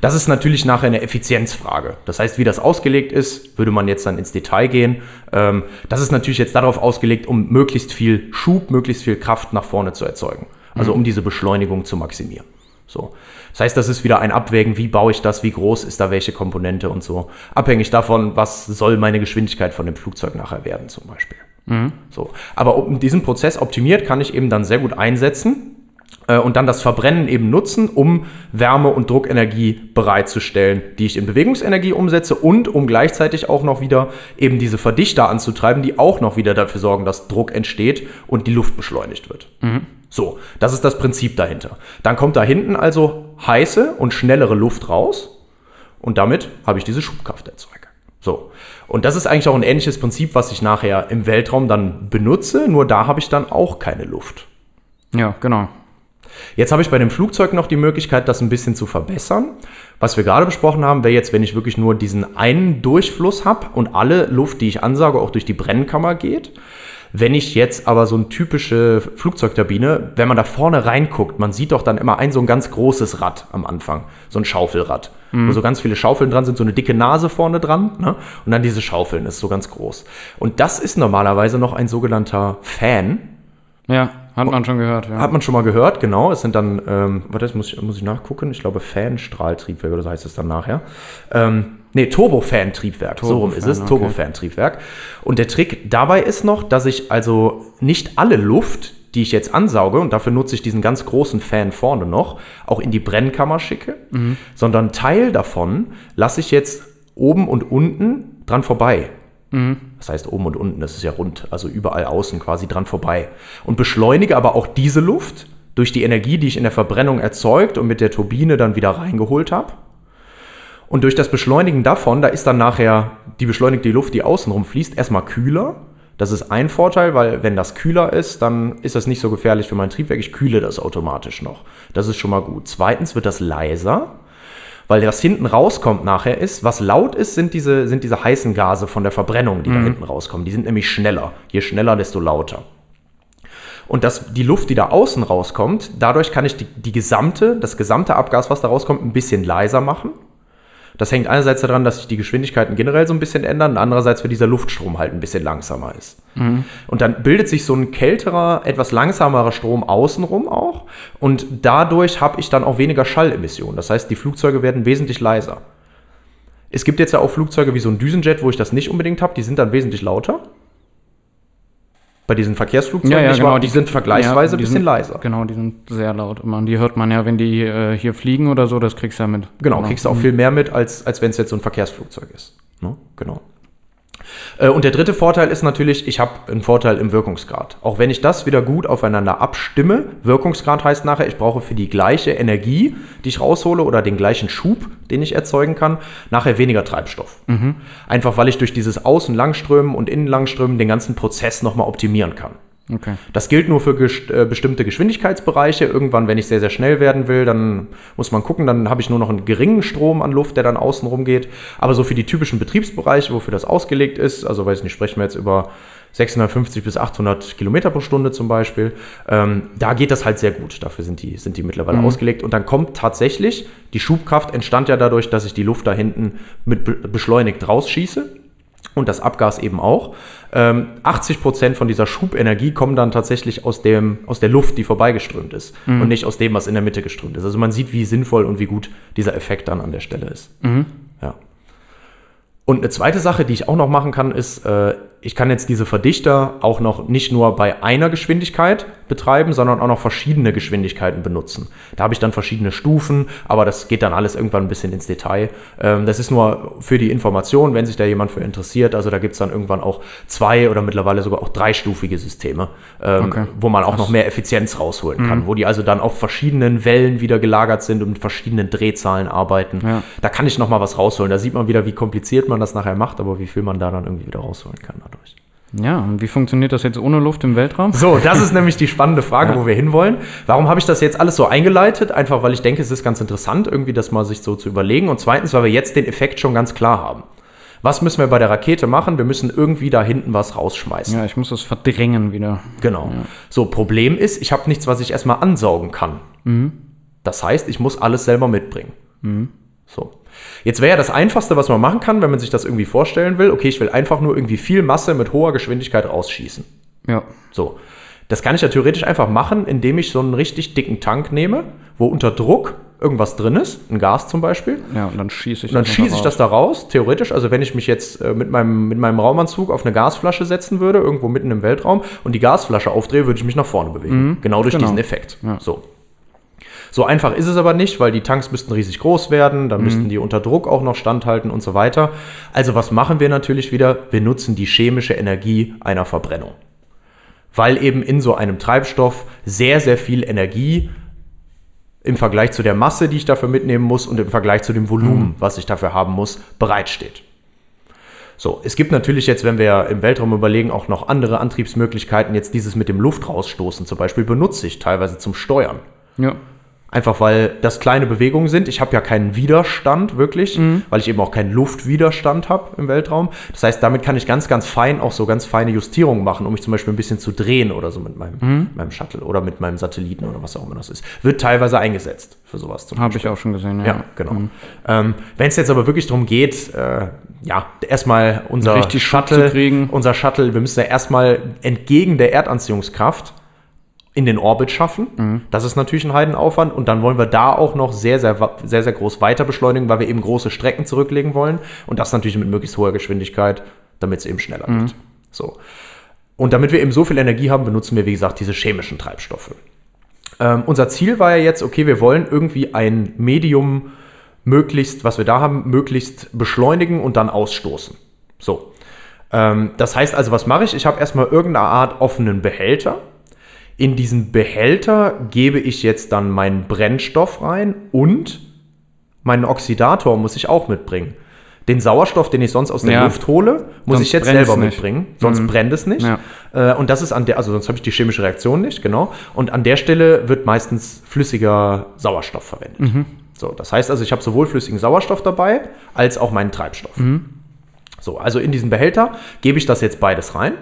Speaker 2: Das ist natürlich nachher eine Effizienzfrage. Das heißt, wie das ausgelegt ist, würde man jetzt dann ins Detail gehen. Ähm, das ist natürlich jetzt darauf ausgelegt, um möglichst viel Schub, möglichst viel Kraft nach vorne zu erzeugen. Also um diese Beschleunigung zu maximieren. So. Das heißt, das ist wieder ein Abwägen, wie baue ich das, wie groß ist da welche Komponente und so. Abhängig davon, was soll meine Geschwindigkeit von dem Flugzeug nachher werden, zum Beispiel. So. Aber um diesen Prozess optimiert, kann ich eben dann sehr gut einsetzen äh, und dann das Verbrennen eben nutzen, um Wärme- und Druckenergie bereitzustellen, die ich in Bewegungsenergie umsetze und um gleichzeitig auch noch wieder eben diese Verdichter anzutreiben, die auch noch wieder dafür sorgen, dass Druck entsteht und die Luft beschleunigt wird. So, das ist das Prinzip dahinter. Dann kommt da hinten also heiße und schnellere Luft raus und damit habe ich diese Schubkraft erzeugt. So. Und das ist eigentlich auch ein ähnliches Prinzip, was ich nachher im Weltraum dann benutze, nur da habe ich dann auch keine Luft.
Speaker 1: Ja, genau.
Speaker 2: Jetzt habe ich bei dem Flugzeug noch die Möglichkeit, das ein bisschen zu verbessern. Was wir gerade besprochen haben, wäre jetzt, wenn ich wirklich nur diesen einen Durchfluss habe und alle Luft, die ich ansage, auch durch die Brennkammer geht. Wenn ich jetzt aber so eine typische Flugzeugturbine, wenn man da vorne reinguckt, man sieht doch dann immer ein so ein ganz großes Rad am Anfang, so ein Schaufelrad, mhm. wo so ganz viele Schaufeln dran sind, so eine dicke Nase vorne dran ne? und dann diese Schaufeln, ist so ganz groß. Und das ist normalerweise noch ein sogenannter Fan.
Speaker 1: Ja, hat man schon gehört. Ja.
Speaker 2: Hat man schon mal gehört, genau. Es sind dann, ähm, warte, das muss ich, muss ich nachgucken, ich glaube Fanstrahltriebwerk oder so heißt es dann nachher. Ähm, Nee, Turbofan-Triebwerk, Turbofan, so rum ist es, okay. Turbofan-Triebwerk. Und der Trick dabei ist noch, dass ich also nicht alle Luft, die ich jetzt ansauge, und dafür nutze ich diesen ganz großen Fan vorne noch, auch in die Brennkammer schicke, mhm. sondern Teil davon lasse ich jetzt oben und unten dran vorbei. Mhm. Das heißt oben und unten, das ist ja rund, also überall außen quasi dran vorbei. Und beschleunige aber auch diese Luft durch die Energie, die ich in der Verbrennung erzeugt und mit der Turbine dann wieder reingeholt habe und durch das Beschleunigen davon, da ist dann nachher die beschleunigte Luft, die außenrum fließt, erstmal kühler. Das ist ein Vorteil, weil wenn das kühler ist, dann ist das nicht so gefährlich für mein Triebwerk. Ich kühle das automatisch noch. Das ist schon mal gut. Zweitens wird das leiser, weil was hinten rauskommt nachher ist, was laut ist, sind diese, sind diese heißen Gase von der Verbrennung, die mhm. da hinten rauskommen. Die sind nämlich schneller. Je schneller, desto lauter. Und das, die Luft, die da außen rauskommt, dadurch kann ich die, die gesamte, das gesamte Abgas, was da rauskommt, ein bisschen leiser machen. Das hängt einerseits daran, dass sich die Geschwindigkeiten generell so ein bisschen ändern, andererseits, weil dieser Luftstrom halt ein bisschen langsamer ist. Mhm. Und dann bildet sich so ein kälterer, etwas langsamerer Strom außenrum auch. Und dadurch habe ich dann auch weniger Schallemissionen. Das heißt, die Flugzeuge werden wesentlich leiser. Es gibt jetzt ja auch Flugzeuge wie so ein Düsenjet, wo ich das nicht unbedingt habe, die sind dann wesentlich lauter bei diesen Verkehrsflugzeugen
Speaker 1: ja, ja, genau,
Speaker 2: die, die, sind vergleichsweise ja, ein bisschen
Speaker 1: sind,
Speaker 2: leiser.
Speaker 1: Genau, die sind sehr laut. Immer. Die hört man ja, wenn die äh, hier fliegen oder so, das kriegst du ja mit.
Speaker 2: Genau, genau. kriegst du auch viel mehr mit, als, als wenn es jetzt so ein Verkehrsflugzeug ist. Ne? Genau. Äh, und der dritte Vorteil ist natürlich, ich habe einen Vorteil im Wirkungsgrad. Auch wenn ich das wieder gut aufeinander abstimme, Wirkungsgrad heißt nachher, ich brauche für die gleiche Energie, die ich raushole oder den gleichen Schub, den ich erzeugen kann, nachher weniger Treibstoff. Mhm. Einfach weil ich durch dieses Außenlangströmen und Innenlangströmen den ganzen Prozess nochmal optimieren kann. Okay. Das gilt nur für ges äh, bestimmte Geschwindigkeitsbereiche. Irgendwann, wenn ich sehr, sehr schnell werden will, dann muss man gucken, dann habe ich nur noch einen geringen Strom an Luft, der dann außen rum geht. Aber so für die typischen Betriebsbereiche, wofür das ausgelegt ist, also weiß ich nicht, sprechen wir jetzt über 650 bis 800 Kilometer pro Stunde zum Beispiel, ähm, da geht das halt sehr gut. Dafür sind die, sind die mittlerweile mhm. ausgelegt. Und dann kommt tatsächlich, die Schubkraft entstand ja dadurch, dass ich die Luft da hinten mit beschleunigt rausschieße und das Abgas eben auch. Ähm, 80 Prozent von dieser Schubenergie kommen dann tatsächlich aus, dem, aus der Luft, die vorbeigeströmt ist mhm. und nicht aus dem, was in der Mitte geströmt ist. Also man sieht, wie sinnvoll und wie gut dieser Effekt dann an der Stelle ist. Mhm. Ja. Und eine zweite Sache, die ich auch noch machen kann, ist, äh, ich kann jetzt diese Verdichter auch noch nicht nur bei einer Geschwindigkeit betreiben, sondern auch noch verschiedene Geschwindigkeiten benutzen. Da habe ich dann verschiedene Stufen, aber das geht dann alles irgendwann ein bisschen ins Detail. Ähm, das ist nur für die Information, wenn sich da jemand für interessiert. Also da gibt es dann irgendwann auch zwei oder mittlerweile sogar auch dreistufige Systeme, ähm, okay. wo man auch noch mehr Effizienz rausholen kann, mhm. wo die also dann auf verschiedenen Wellen wieder gelagert sind und mit verschiedenen Drehzahlen arbeiten. Ja. Da kann ich noch mal was rausholen. Da sieht man wieder, wie kompliziert man das nachher macht, aber wie viel man da dann irgendwie wieder rausholen kann dadurch.
Speaker 1: Ja, und wie funktioniert das jetzt ohne Luft im Weltraum?
Speaker 2: So, das ist nämlich die spannende Frage, ja. wo wir hinwollen. Warum habe ich das jetzt alles so eingeleitet? Einfach, weil ich denke, es ist ganz interessant, irgendwie das mal sich so zu überlegen. Und zweitens, weil wir jetzt den Effekt schon ganz klar haben. Was müssen wir bei der Rakete machen? Wir müssen irgendwie da hinten was rausschmeißen.
Speaker 1: Ja, ich muss das verdrängen wieder.
Speaker 2: Genau. Ja. So, Problem ist, ich habe nichts, was ich erstmal ansaugen kann. Mhm. Das heißt, ich muss alles selber mitbringen. Mhm. So. Jetzt wäre ja das Einfachste, was man machen kann, wenn man sich das irgendwie vorstellen will, okay, ich will einfach nur irgendwie viel Masse mit hoher Geschwindigkeit rausschießen.
Speaker 1: Ja.
Speaker 2: So. Das kann ich ja theoretisch einfach machen, indem ich so einen richtig dicken Tank nehme, wo unter Druck irgendwas drin ist, ein Gas zum Beispiel.
Speaker 1: Ja, und dann schieße ich,
Speaker 2: und dann das, schieß ich das da raus, theoretisch. Also wenn ich mich jetzt äh, mit, meinem, mit meinem Raumanzug auf eine Gasflasche setzen würde, irgendwo mitten im Weltraum, und die Gasflasche aufdrehe, würde ich mich nach vorne bewegen. Mhm, genau durch genau. diesen Effekt. Ja. So. So einfach ist es aber nicht, weil die Tanks müssten riesig groß werden, dann mhm. müssten die unter Druck auch noch standhalten und so weiter. Also was machen wir natürlich wieder? Wir nutzen die chemische Energie einer Verbrennung. weil eben in so einem Treibstoff sehr, sehr viel Energie im Vergleich zu der Masse, die ich dafür mitnehmen muss und im Vergleich zu dem Volumen, was ich dafür haben muss, bereitsteht. So, es gibt natürlich jetzt, wenn wir im Weltraum überlegen, auch noch andere Antriebsmöglichkeiten. Jetzt dieses mit dem Luft rausstoßen zum Beispiel benutze ich teilweise zum Steuern.
Speaker 1: Ja.
Speaker 2: Einfach weil das kleine Bewegungen sind. Ich habe ja keinen Widerstand wirklich, weil ich eben auch keinen Luftwiderstand habe im Weltraum. Das heißt, damit kann ich ganz, ganz fein auch so ganz feine Justierungen machen, um mich zum Beispiel ein bisschen zu drehen oder so mit meinem, meinem Shuttle oder mit meinem Satelliten oder was auch immer das ist. Wird teilweise eingesetzt für sowas
Speaker 1: Habe ich auch schon gesehen, ja.
Speaker 2: ja, genau. Ähm, Wenn es jetzt aber wirklich darum geht, äh, ja, erstmal unser
Speaker 1: Richtig
Speaker 2: Shuttle, unser Shuttle, wir müssen ja erstmal entgegen der Erdanziehungskraft in den Orbit schaffen.
Speaker 1: Mhm.
Speaker 2: Das ist natürlich ein Heidenaufwand und dann wollen wir da auch noch sehr, sehr, sehr, sehr groß weiter beschleunigen, weil wir eben große Strecken zurücklegen wollen und das natürlich mit möglichst hoher Geschwindigkeit, damit es eben schneller
Speaker 1: Mhm.
Speaker 2: geht. So. Und damit wir eben so viel Energie haben, benutzen wir, wie gesagt, diese chemischen Treibstoffe. Ähm, unser Ziel war ja jetzt, okay, wir wollen irgendwie ein Medium möglichst, was wir da haben, möglichst beschleunigen und dann ausstoßen. So. Ähm, das heißt also, was mache ich? Ich habe erstmal irgendeine Art offenen Behälter. In diesen Behälter gebe ich jetzt dann meinen Brennstoff rein und meinen Oxidator muss ich auch mitbringen. Den Sauerstoff, den ich sonst aus der
Speaker 1: Ja.
Speaker 2: Luft hole, muss
Speaker 1: Sonst
Speaker 2: ich jetzt selber mitbringen. Sonst brennt es nicht.
Speaker 1: Ja.
Speaker 2: Äh, und das ist an der, also sonst habe ich die chemische Reaktion nicht, genau. Und an der Stelle wird meistens flüssiger Sauerstoff verwendet.
Speaker 1: Mhm.
Speaker 2: So, das heißt also, ich habe sowohl flüssigen Sauerstoff dabei, als auch meinen Treibstoff.
Speaker 1: Mhm.
Speaker 2: So, also in diesen Behälter gebe ich das jetzt beides rein.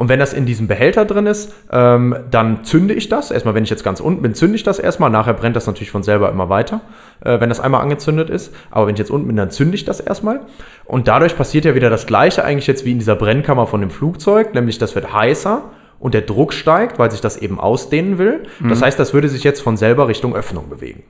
Speaker 2: Und wenn das in diesem Behälter drin ist, ähm, dann zünde ich das. Erstmal, wenn ich jetzt ganz unten bin, zünde ich das erstmal. Nachher brennt das natürlich von selber immer weiter, äh, wenn das einmal angezündet ist. Aber wenn ich jetzt unten bin, dann zünde ich das erstmal. Und dadurch passiert ja wieder das Gleiche eigentlich jetzt wie in dieser Brennkammer von dem Flugzeug, nämlich das wird heißer und der Druck steigt, weil sich das eben ausdehnen will. Das heißt, das würde sich jetzt von selber Richtung Öffnung bewegen.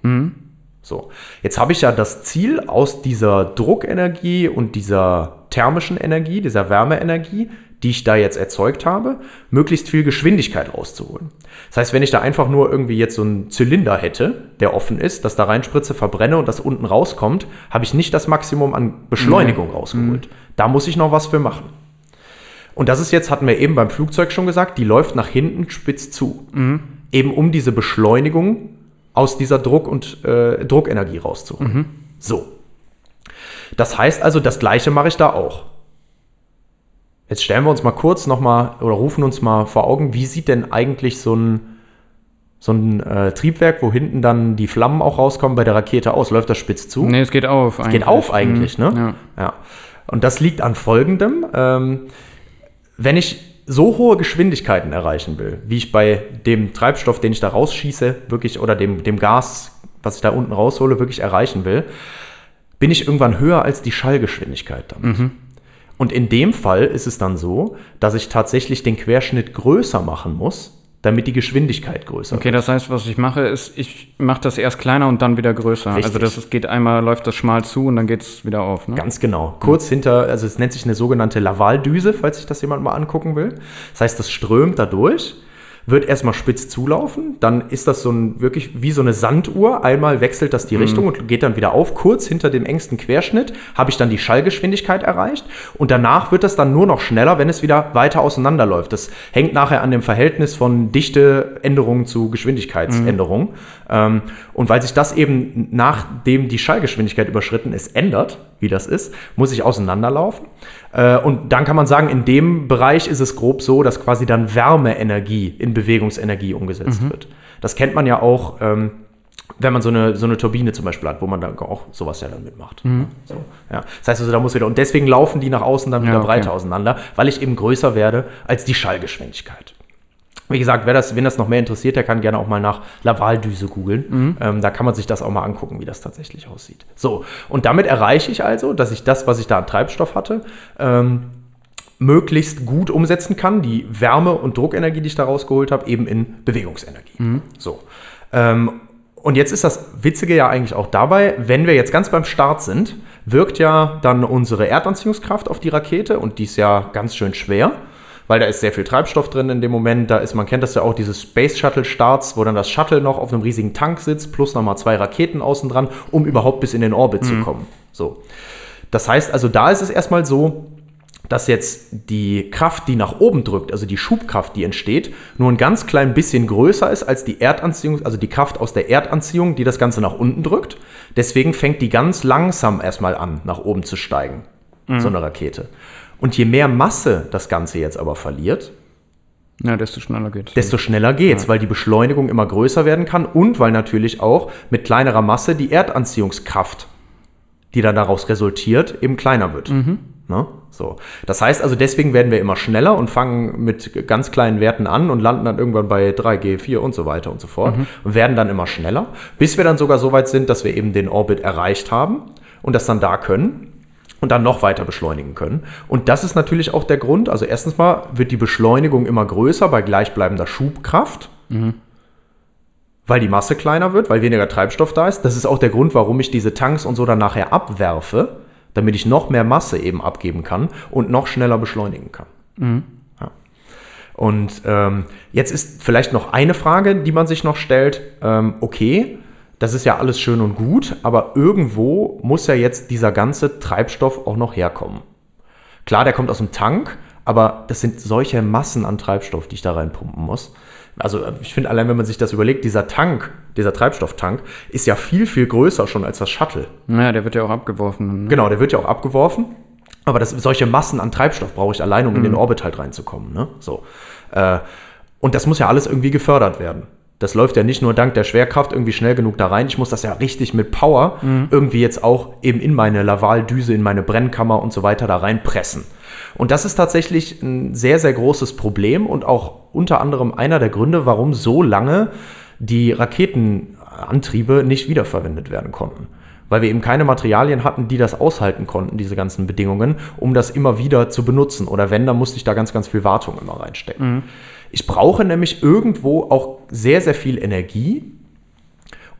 Speaker 2: So, jetzt habe ich ja das Ziel, aus dieser Druckenergie und dieser thermischen Energie, dieser Wärmeenergie, die ich da jetzt erzeugt habe, möglichst viel Geschwindigkeit rauszuholen. Das heißt, wenn ich da einfach nur irgendwie jetzt so einen Zylinder hätte, der offen ist, das da reinspritze, verbrenne und das unten rauskommt, habe ich nicht das Maximum an Beschleunigung rausgeholt. Da muss ich noch was für machen. Und das ist jetzt, hatten wir eben beim Flugzeug schon gesagt, die läuft nach hinten spitz zu. Eben um diese Beschleunigung aus dieser Druck- und äh, Druckenergie rauszuholen. So. Das heißt also, das gleiche mache ich da auch. Jetzt stellen wir uns mal kurz nochmal oder rufen uns mal vor Augen, wie sieht denn eigentlich so ein, so ein äh, Triebwerk, wo hinten dann die Flammen auch rauskommen bei der Rakete aus? Läuft das spitz zu?
Speaker 1: Nee, es geht auf.
Speaker 2: Es geht auf eigentlich, ne?
Speaker 1: Ja.
Speaker 2: Ja. Und das liegt an folgendem. Ähm, wenn ich so hohe Geschwindigkeiten erreichen will, wie ich bei dem Treibstoff, den ich da rausschieße, wirklich, oder dem, dem Gas, was ich da unten raushole, wirklich erreichen will, bin ich irgendwann höher als die Schallgeschwindigkeit damit.
Speaker 1: Mhm.
Speaker 2: Und in dem Fall ist es dann so, dass ich tatsächlich den Querschnitt größer machen muss, damit die Geschwindigkeit größer
Speaker 1: Okay, das heißt, was ich mache, ist, ich mache das erst kleiner und dann wieder größer.
Speaker 2: Richtig.
Speaker 1: Also das ist, geht einmal, läuft das schmal zu und dann geht es wieder auf. Ne?
Speaker 2: Ganz genau. Kurz hinter, also es nennt sich eine sogenannte Lavaldüse, falls sich das jemand mal angucken will. Das heißt, das strömt da durch, wird erstmal spitz zulaufen, dann ist das so ein wirklich wie so eine Sanduhr. Einmal wechselt das die Richtung und geht dann wieder auf. Kurz hinter dem engsten Querschnitt habe ich dann die Schallgeschwindigkeit erreicht und danach wird das dann nur noch schneller, wenn es wieder weiter auseinanderläuft. Das hängt nachher an dem Verhältnis von Dichteänderung zu Geschwindigkeitsänderung. Ähm, und weil sich das eben nachdem die Schallgeschwindigkeit überschritten ist, ändert, wie das ist, muss ich auseinanderlaufen. Äh, und dann kann man sagen, in dem Bereich ist es grob so, dass quasi dann Wärmeenergie in Bewegungsenergie umgesetzt wird. Das kennt man ja auch, ähm, wenn man so eine, so eine Turbine zum Beispiel hat, wo man dann auch sowas ja dann mitmacht. So, ja. Das heißt also, da muss wieder, und deswegen laufen die nach außen dann wieder
Speaker 1: Ja, okay.
Speaker 2: breiter auseinander, weil ich eben größer werde als die Schallgeschwindigkeit. Wie gesagt, wer das, wen das noch mehr interessiert, der kann gerne auch mal nach Lavaldüse googeln. Ähm, da kann man sich das auch mal angucken, wie das tatsächlich aussieht. So, und damit erreiche ich also, dass ich das, was ich da an Treibstoff hatte, ähm, möglichst gut umsetzen kann, die Wärme- und Druckenergie, die ich da rausgeholt habe, eben in Bewegungsenergie. So. Ähm, und jetzt ist das Witzige ja eigentlich auch dabei, wenn wir jetzt ganz beim Start sind, wirkt ja dann unsere Erdanziehungskraft auf die Rakete und die ist ja ganz schön schwer, weil da ist sehr viel Treibstoff drin in dem Moment. Da ist, man kennt das ja auch, diese Space Shuttle Starts, wo dann das Shuttle noch auf einem riesigen Tank sitzt, plus nochmal zwei Raketen außen dran, um überhaupt bis in den Orbit zu kommen. So. Das heißt also, da ist es erstmal so, dass jetzt die Kraft, die nach oben drückt, also die Schubkraft, die entsteht, nur ein ganz klein bisschen größer ist als die Erdanziehung, also die Kraft aus der Erdanziehung, die das Ganze nach unten drückt. Deswegen fängt die ganz langsam erstmal an, nach oben zu steigen, so eine Rakete. Und je mehr Masse das Ganze jetzt aber verliert,
Speaker 1: Ja, desto schneller geht's.
Speaker 2: desto schneller geht's, weil die Beschleunigung immer größer werden kann und weil natürlich auch mit kleinerer Masse die Erdanziehungskraft, die dann daraus resultiert, eben kleiner wird. Ne? So. Das heißt also, deswegen werden wir immer schneller und fangen mit ganz kleinen Werten an und landen dann irgendwann bei 3G, 4 und so weiter und so fort und werden dann immer schneller, bis wir dann sogar so weit sind, dass wir eben den Orbit erreicht haben und das dann da können und dann noch weiter beschleunigen können. Und das ist natürlich auch der Grund. Also erstens mal wird die Beschleunigung immer größer bei gleichbleibender Schubkraft, weil die Masse kleiner wird, weil weniger Treibstoff da ist. Das ist auch der Grund, warum ich diese Tanks und so dann nachher abwerfe, damit ich noch mehr Masse eben abgeben kann und noch schneller beschleunigen kann. Ja. Und ähm, jetzt ist vielleicht noch eine Frage, die man sich noch stellt. Ähm, okay, das ist ja alles schön und gut, aber irgendwo muss ja jetzt dieser ganze Treibstoff auch noch herkommen. Klar, der kommt aus dem Tank, aber das sind solche Massen an Treibstoff, die ich da reinpumpen muss. Also ich finde allein, wenn man sich das überlegt, dieser Tank, dieser Treibstofftank, ist ja viel, viel größer schon als das Shuttle.
Speaker 1: Naja, der wird ja auch abgeworfen. Ne?
Speaker 2: Genau, der wird ja auch abgeworfen. Aber das, solche Massen an Treibstoff brauche ich allein, um in den Orbit halt reinzukommen. Ne? So. Äh, und das muss ja alles irgendwie gefördert werden. Das läuft ja nicht nur dank der Schwerkraft irgendwie schnell genug da rein. Ich muss das ja richtig mit Power irgendwie jetzt auch eben in meine Lavaldüse, in meine Brennkammer und so weiter da reinpressen. Und das ist tatsächlich ein sehr, sehr großes Problem und auch unter anderem einer der Gründe, warum so lange die Raketenantriebe nicht wiederverwendet werden konnten. Weil wir eben keine Materialien hatten, die das aushalten konnten, diese ganzen Bedingungen, um das immer wieder zu benutzen. Oder wenn, dann musste ich da ganz, ganz viel Wartung immer reinstecken. Ich brauche nämlich irgendwo auch sehr, sehr viel Energie,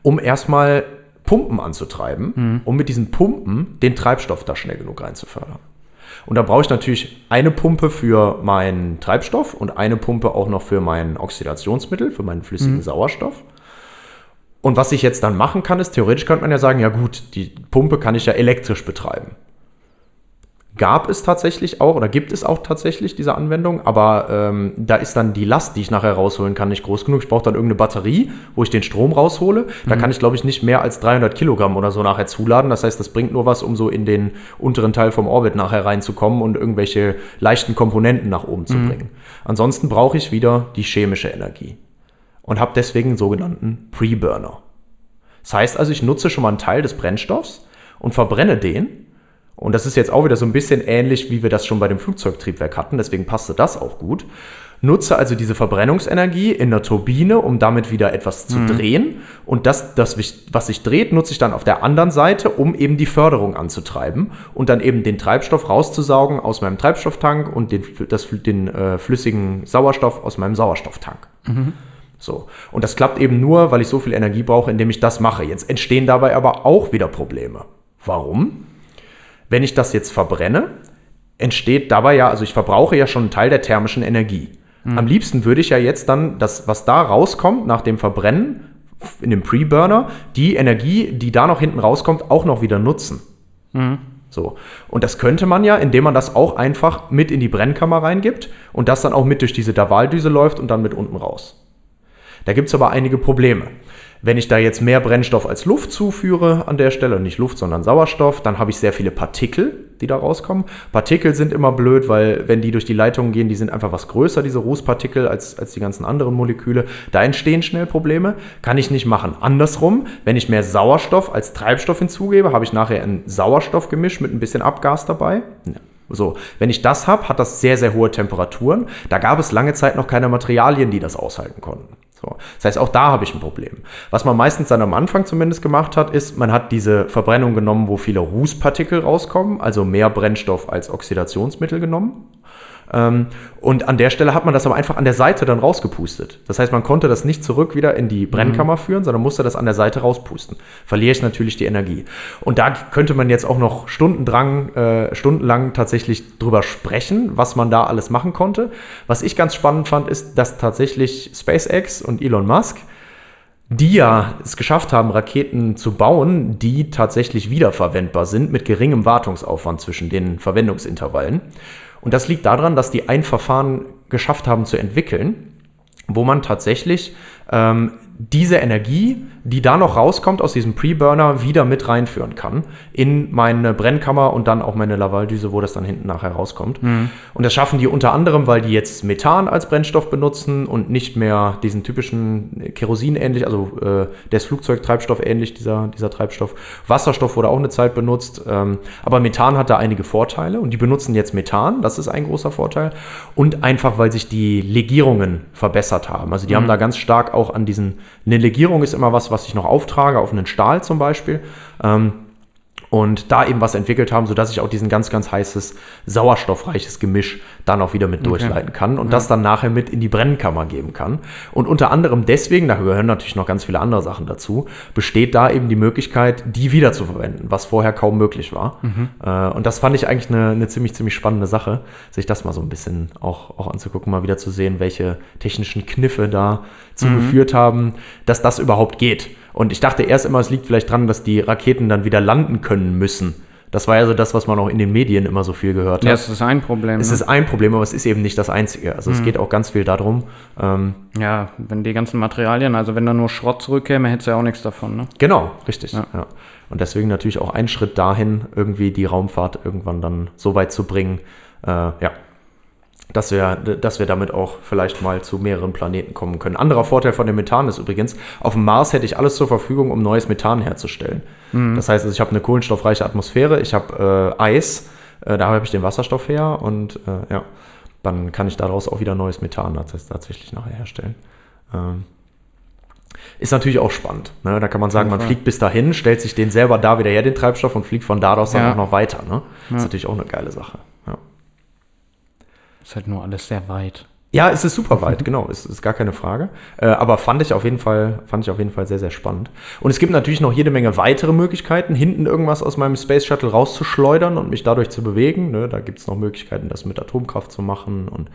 Speaker 2: um erstmal Pumpen anzutreiben, um mit diesen Pumpen den Treibstoff da schnell genug reinzufördern. Und da brauche ich natürlich eine Pumpe für meinen Treibstoff und eine Pumpe auch noch für mein Oxidationsmittel, für meinen flüssigen Sauerstoff. Und was ich jetzt dann machen kann, ist, theoretisch könnte man ja sagen, ja gut, die Pumpe kann ich ja elektrisch betreiben. Gab es tatsächlich auch oder gibt es auch tatsächlich diese Anwendung, aber ähm, da ist dann die Last, die ich nachher rausholen kann, nicht groß genug. Ich brauche dann irgendeine Batterie, wo ich den Strom raushole. Da kann ich, glaube ich, nicht mehr als 300 Kilogramm oder so nachher zuladen. Das heißt, das bringt nur was, um so in den unteren Teil vom Orbit nachher reinzukommen und irgendwelche leichten Komponenten nach oben zu bringen. Ansonsten brauche ich wieder die chemische Energie und habe deswegen einen sogenannten Preburner. Das heißt also, ich nutze schon mal einen Teil des Brennstoffs und verbrenne den. Und das ist jetzt auch wieder so ein bisschen ähnlich, wie wir das schon bei dem Flugzeugtriebwerk hatten, deswegen passte das auch gut. Nutze also diese Verbrennungsenergie in der Turbine, um damit wieder etwas zu drehen. Und das, das, was sich dreht, nutze ich dann auf der anderen Seite, um eben die Förderung anzutreiben und dann eben den Treibstoff rauszusaugen aus meinem Treibstofftank und den, das, den äh, flüssigen Sauerstoff aus meinem Sauerstofftank. So. Und das klappt eben nur, weil ich so viel Energie brauche, indem ich das mache. Jetzt entstehen dabei aber auch wieder Probleme. Warum? Wenn ich das jetzt verbrenne, entsteht dabei ja, also ich verbrauche ja schon einen Teil der thermischen Energie. Am liebsten würde ich ja jetzt dann das, was da rauskommt nach dem Verbrennen in dem Preburner, die Energie, die da noch hinten rauskommt, auch noch wieder nutzen. So. Und das könnte man ja, indem man das auch einfach mit in die Brennkammer reingibt und das dann auch mit durch diese Davaldüse läuft und dann mit unten raus. Da gibt es aber einige Probleme. Wenn ich da jetzt mehr Brennstoff als Luft zuführe an der Stelle, nicht Luft, sondern Sauerstoff, dann habe ich sehr viele Partikel, die da rauskommen. Partikel sind immer blöd, weil wenn die durch die Leitungen gehen, die sind einfach was größer, diese Rußpartikel, als, als die ganzen anderen Moleküle. Da entstehen schnell Probleme. Kann ich nicht machen. Andersrum, wenn ich mehr Sauerstoff als Treibstoff hinzugebe, habe ich nachher ein Sauerstoffgemisch mit ein bisschen Abgas dabei. Ja. So, wenn ich das habe, hat das sehr, sehr hohe Temperaturen. Da gab es lange Zeit noch keine Materialien, die das aushalten konnten. So. Das heißt, auch da habe ich ein Problem. Was man meistens dann am Anfang zumindest gemacht hat, ist, man hat diese Verbrennung genommen, wo viele Rußpartikel rauskommen, also mehr Brennstoff als Oxidationsmittel genommen. Ähm, und an der Stelle hat man das aber einfach an der Seite dann rausgepustet. Das heißt, man konnte das nicht zurück wieder in die Brennkammer führen, sondern musste das an der Seite rauspusten. Verliere ich natürlich die Energie. Und da könnte man jetzt auch noch stundenlang, äh, stundenlang tatsächlich drüber sprechen, was man da alles machen konnte. Was ich ganz spannend fand, ist, dass tatsächlich SpaceX und Elon Musk die ja es geschafft haben, Raketen zu bauen, die tatsächlich wiederverwendbar sind mit geringem Wartungsaufwand zwischen den Verwendungsintervallen. Und das liegt daran, dass die ein Verfahren geschafft haben zu entwickeln, wo man tatsächlich ähm, diese Energie, die da noch rauskommt aus diesem Pre-Burner, wieder mit reinführen kann in meine Brennkammer und dann auch meine Lavaldüse, wo das dann hinten nachher rauskommt.
Speaker 1: Mhm.
Speaker 2: Und das schaffen die unter anderem, weil die jetzt Methan als Brennstoff benutzen und nicht mehr diesen typischen Kerosin ähnlich, also äh, der ist Flugzeugtreibstoff ähnlich, dieser, dieser Treibstoff. Wasserstoff wurde auch eine Zeit benutzt, ähm, aber Methan hat da einige Vorteile und die benutzen jetzt Methan, das ist ein großer Vorteil. Und einfach, weil sich die Legierungen verbessert haben. Also die haben da ganz stark auch an diesen eine Legierung ist immer was, was ich noch auftrage, auf einen Stahl zum Beispiel. Ähm, und da eben was entwickelt haben, sodass ich auch diesen ganz, ganz heißes, sauerstoffreiches Gemisch dann auch wieder mit durchleiten kann und das dann nachher mit in die Brennkammer geben kann. Und unter anderem deswegen, da gehören natürlich noch ganz viele andere Sachen dazu, besteht da eben die Möglichkeit, die wieder zu verwenden, was vorher kaum möglich war. Äh, und das fand ich eigentlich eine, eine ziemlich, ziemlich spannende Sache, sich das mal so ein bisschen auch, auch anzugucken, mal wieder zu sehen, welche technischen Kniffe da zugeführt haben, dass das überhaupt geht. Und ich dachte erst immer, es liegt vielleicht dran, dass die Raketen dann wieder landen können müssen. Das war ja so das, was man auch in den Medien immer so viel gehört hat.
Speaker 1: Ja, es ist ein Problem.
Speaker 2: es
Speaker 1: ne?
Speaker 2: ist ein Problem, aber es ist eben nicht das einzige. Also es geht auch ganz viel darum. Ähm,
Speaker 1: ja, wenn die ganzen Materialien, also wenn da nur Schrott zurückkäme, hättest du ja auch nichts davon, ne?
Speaker 2: genau, richtig.
Speaker 1: Ja.
Speaker 2: Ja. Und deswegen natürlich auch ein Schritt dahin, irgendwie die Raumfahrt irgendwann dann so weit zu bringen, äh, ja, dass wir, dass wir damit auch vielleicht mal zu mehreren Planeten kommen können. Anderer Vorteil von dem Methan ist übrigens, auf dem Mars hätte ich alles zur Verfügung, um neues Methan herzustellen. Das heißt, also ich habe eine kohlenstoffreiche Atmosphäre, ich habe äh, Eis, äh, da habe ich den Wasserstoff her und äh, ja, dann kann ich daraus auch wieder neues Methan tats- tatsächlich nachher herstellen. Ähm, ist natürlich auch spannend. Ne? Da kann man sagen, man fliegt bis dahin, stellt sich den selber da wieder her, den Treibstoff, und fliegt von da aus dann
Speaker 1: Ja.
Speaker 2: auch noch weiter. Ne?
Speaker 1: Ja.
Speaker 2: Ist natürlich auch eine geile Sache.
Speaker 1: Ist halt nur alles sehr weit.
Speaker 2: Ja, es ist super weit, genau, es ist gar keine Frage. Äh, aber fand ich auf jeden Fall, fand ich auf jeden Fall sehr, sehr spannend. Und es gibt natürlich noch jede Menge weitere Möglichkeiten, hinten irgendwas aus meinem Space Shuttle rauszuschleudern und mich dadurch zu bewegen. Ne, da gibt es noch Möglichkeiten, das mit Atomkraft zu machen und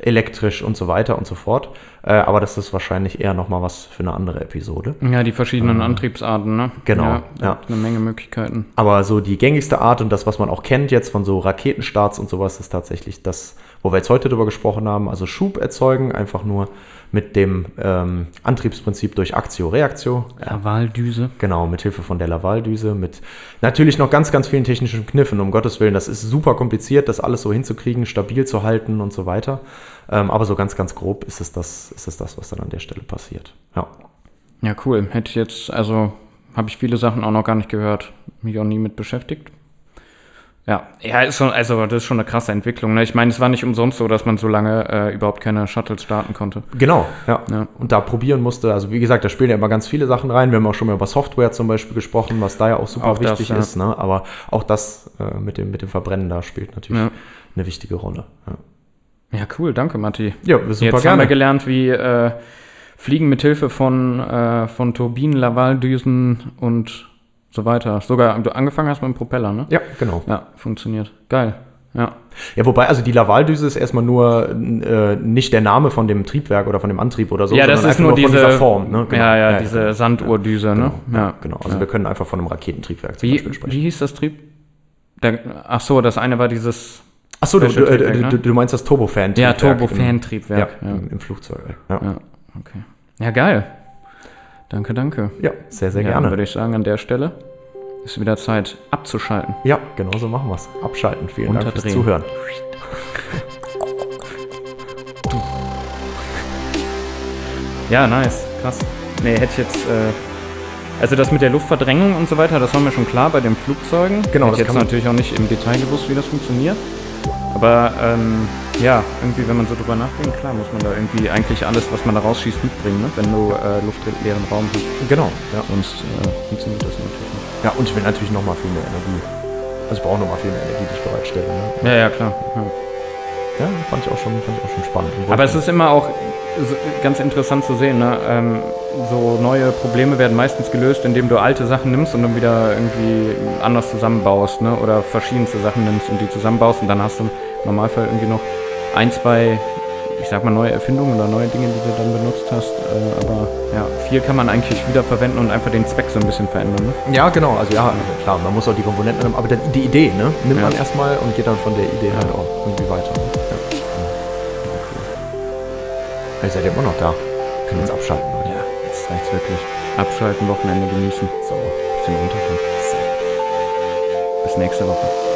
Speaker 2: elektrisch und so weiter und so fort. Äh, aber das ist wahrscheinlich eher noch mal was für eine andere Episode.
Speaker 1: Ja, die verschiedenen Antriebsarten, ne?
Speaker 2: Genau,
Speaker 1: Ja,
Speaker 2: ja.
Speaker 1: gibt Eine Menge Möglichkeiten.
Speaker 2: Aber so die gängigste Art und das, was man auch kennt jetzt von so Raketenstarts und sowas, ist tatsächlich das, wo wir jetzt heute drüber gesprochen haben. Also Schub erzeugen, einfach nur mit dem ähm, Antriebsprinzip durch Aktio-Reaktio.
Speaker 1: Lavaldüse.
Speaker 2: Genau, mit Hilfe von der Lavaldüse, mit natürlich noch ganz, ganz vielen technischen Kniffen, um Gottes Willen. Das ist super kompliziert, das alles so hinzukriegen, stabil zu halten und so weiter. Ähm, aber so ganz, ganz grob ist es, das, ist es das, was dann an der Stelle passiert. Ja.
Speaker 1: Ja, cool. Hätte ich jetzt, also habe ich viele Sachen auch noch gar nicht gehört, mich auch nie mit beschäftigt. Ja, ja, ist schon, also das ist schon eine krasse Entwicklung. Ne? Ich meine, es war nicht umsonst so, dass man so lange äh, überhaupt keine Shuttles starten konnte.
Speaker 2: Genau, ja.
Speaker 1: Ja.
Speaker 2: Und da probieren musste, also wie gesagt, da spielen ja immer ganz viele Sachen rein. Wir haben auch schon mal über Software zum Beispiel gesprochen, was da ja auch super
Speaker 1: Auch das,
Speaker 2: wichtig
Speaker 1: ja.
Speaker 2: ist. Ne? Aber auch das äh, mit, dem, mit dem Verbrennen da spielt natürlich
Speaker 1: Ja.
Speaker 2: eine wichtige Rolle. Ja,
Speaker 1: cool, danke, Matti.
Speaker 2: ja super
Speaker 1: Jetzt haben wir
Speaker 2: gerne.
Speaker 1: gelernt, wie äh, Fliegen mit Hilfe von, äh, von Turbinen, Lavaldüsen und so weiter. Sogar, du angefangen hast mit dem Propeller, ne?
Speaker 2: Ja, genau.
Speaker 1: Ja, funktioniert. Geil. Ja.
Speaker 2: Ja, wobei, also die Lavaldüse ist erstmal nur äh, nicht der Name von dem Triebwerk oder von dem Antrieb oder so,
Speaker 1: ja, das ist nur
Speaker 2: einfach
Speaker 1: diese
Speaker 2: von dieser Form. Ne?
Speaker 1: Ja, ja,
Speaker 2: genau.
Speaker 1: diese Sanduhrdüse, ne?
Speaker 2: Genau,
Speaker 1: Ja,
Speaker 2: genau. Also
Speaker 1: ja.
Speaker 2: wir können einfach von einem Raketentriebwerk zum
Speaker 1: Wie,
Speaker 2: Beispiel sprechen.
Speaker 1: wie hieß das Trieb? Der, ach so, das eine war dieses.
Speaker 2: Achso, du, du,
Speaker 1: Special-Triebwerk,
Speaker 2: äh,
Speaker 1: ne?
Speaker 2: du, du meinst das Turbofan-Triebwerk.
Speaker 1: Ja,
Speaker 2: im-
Speaker 1: Turbofan-Triebwerk.
Speaker 2: Ja,
Speaker 1: Ja,
Speaker 2: Im, im Flugzeug. Ja,
Speaker 1: ja, okay. Ja, geil. Danke, danke.
Speaker 2: ja sehr, sehr
Speaker 1: ja,
Speaker 2: gerne.
Speaker 1: würde ich sagen, an der Stelle ist wieder Zeit abzuschalten.
Speaker 2: Ja, genau so machen wir es. Abschalten. Vielen Dank fürs. Zuhören.
Speaker 1: Ja, nice. Krass. Nee, hätte ich jetzt. Äh, also das mit der Luftverdrängung und so weiter, das war mir schon klar bei den Flugzeugen.
Speaker 2: Genau,
Speaker 1: Hätte
Speaker 2: das
Speaker 1: ich jetzt natürlich auch nicht im Detail gewusst, wie das funktioniert. Aber ähm, ja, irgendwie, wenn man so drüber nachdenkt, klar, muss man da irgendwie eigentlich alles, was man da rausschießt, mitbringen, ne? wenn du äh, luftleeren Raum hast.
Speaker 2: Genau, ja.
Speaker 1: Sonst äh, funktioniert das natürlich nicht.
Speaker 2: Ja, und ich will natürlich nochmal viel mehr Energie. Also ich brauche nochmal viel mehr Energie, die ich bereitstelle. Ne?
Speaker 1: Ja, ja, klar. Ja.
Speaker 2: Ja, fand ich auch schon, fand ich auch schon spannend.
Speaker 1: Aber es ist immer auch ganz interessant zu sehen, ne? ähm, so neue Probleme werden meistens gelöst, indem du alte Sachen nimmst und dann wieder irgendwie anders zusammenbaust, ne? oder verschiedenste Sachen nimmst und die zusammenbaust und dann hast du Normalfall irgendwie noch ein, zwei ich sag mal, neue Erfindungen oder neue Dinge, die du dann benutzt hast. Äh, aber ja, viel kann man eigentlich wiederverwenden und einfach den Zweck so ein bisschen verändern. Ne?
Speaker 2: Ja, genau. Also ja, klar, man muss auch die Komponenten nehmen, aber die die Idee, ne? Nimmt
Speaker 1: Ja.
Speaker 2: man erstmal und geht dann von der Idee halt auch irgendwie weiter. Ne? Ja. Ihr seid ja immer noch da. Können jetzt abschalten, Leute.
Speaker 1: Ja, jetzt reicht's wirklich. Abschalten, Wochenende genießen.
Speaker 2: So.
Speaker 1: Bisschen runterkommen. Bis nächste Woche.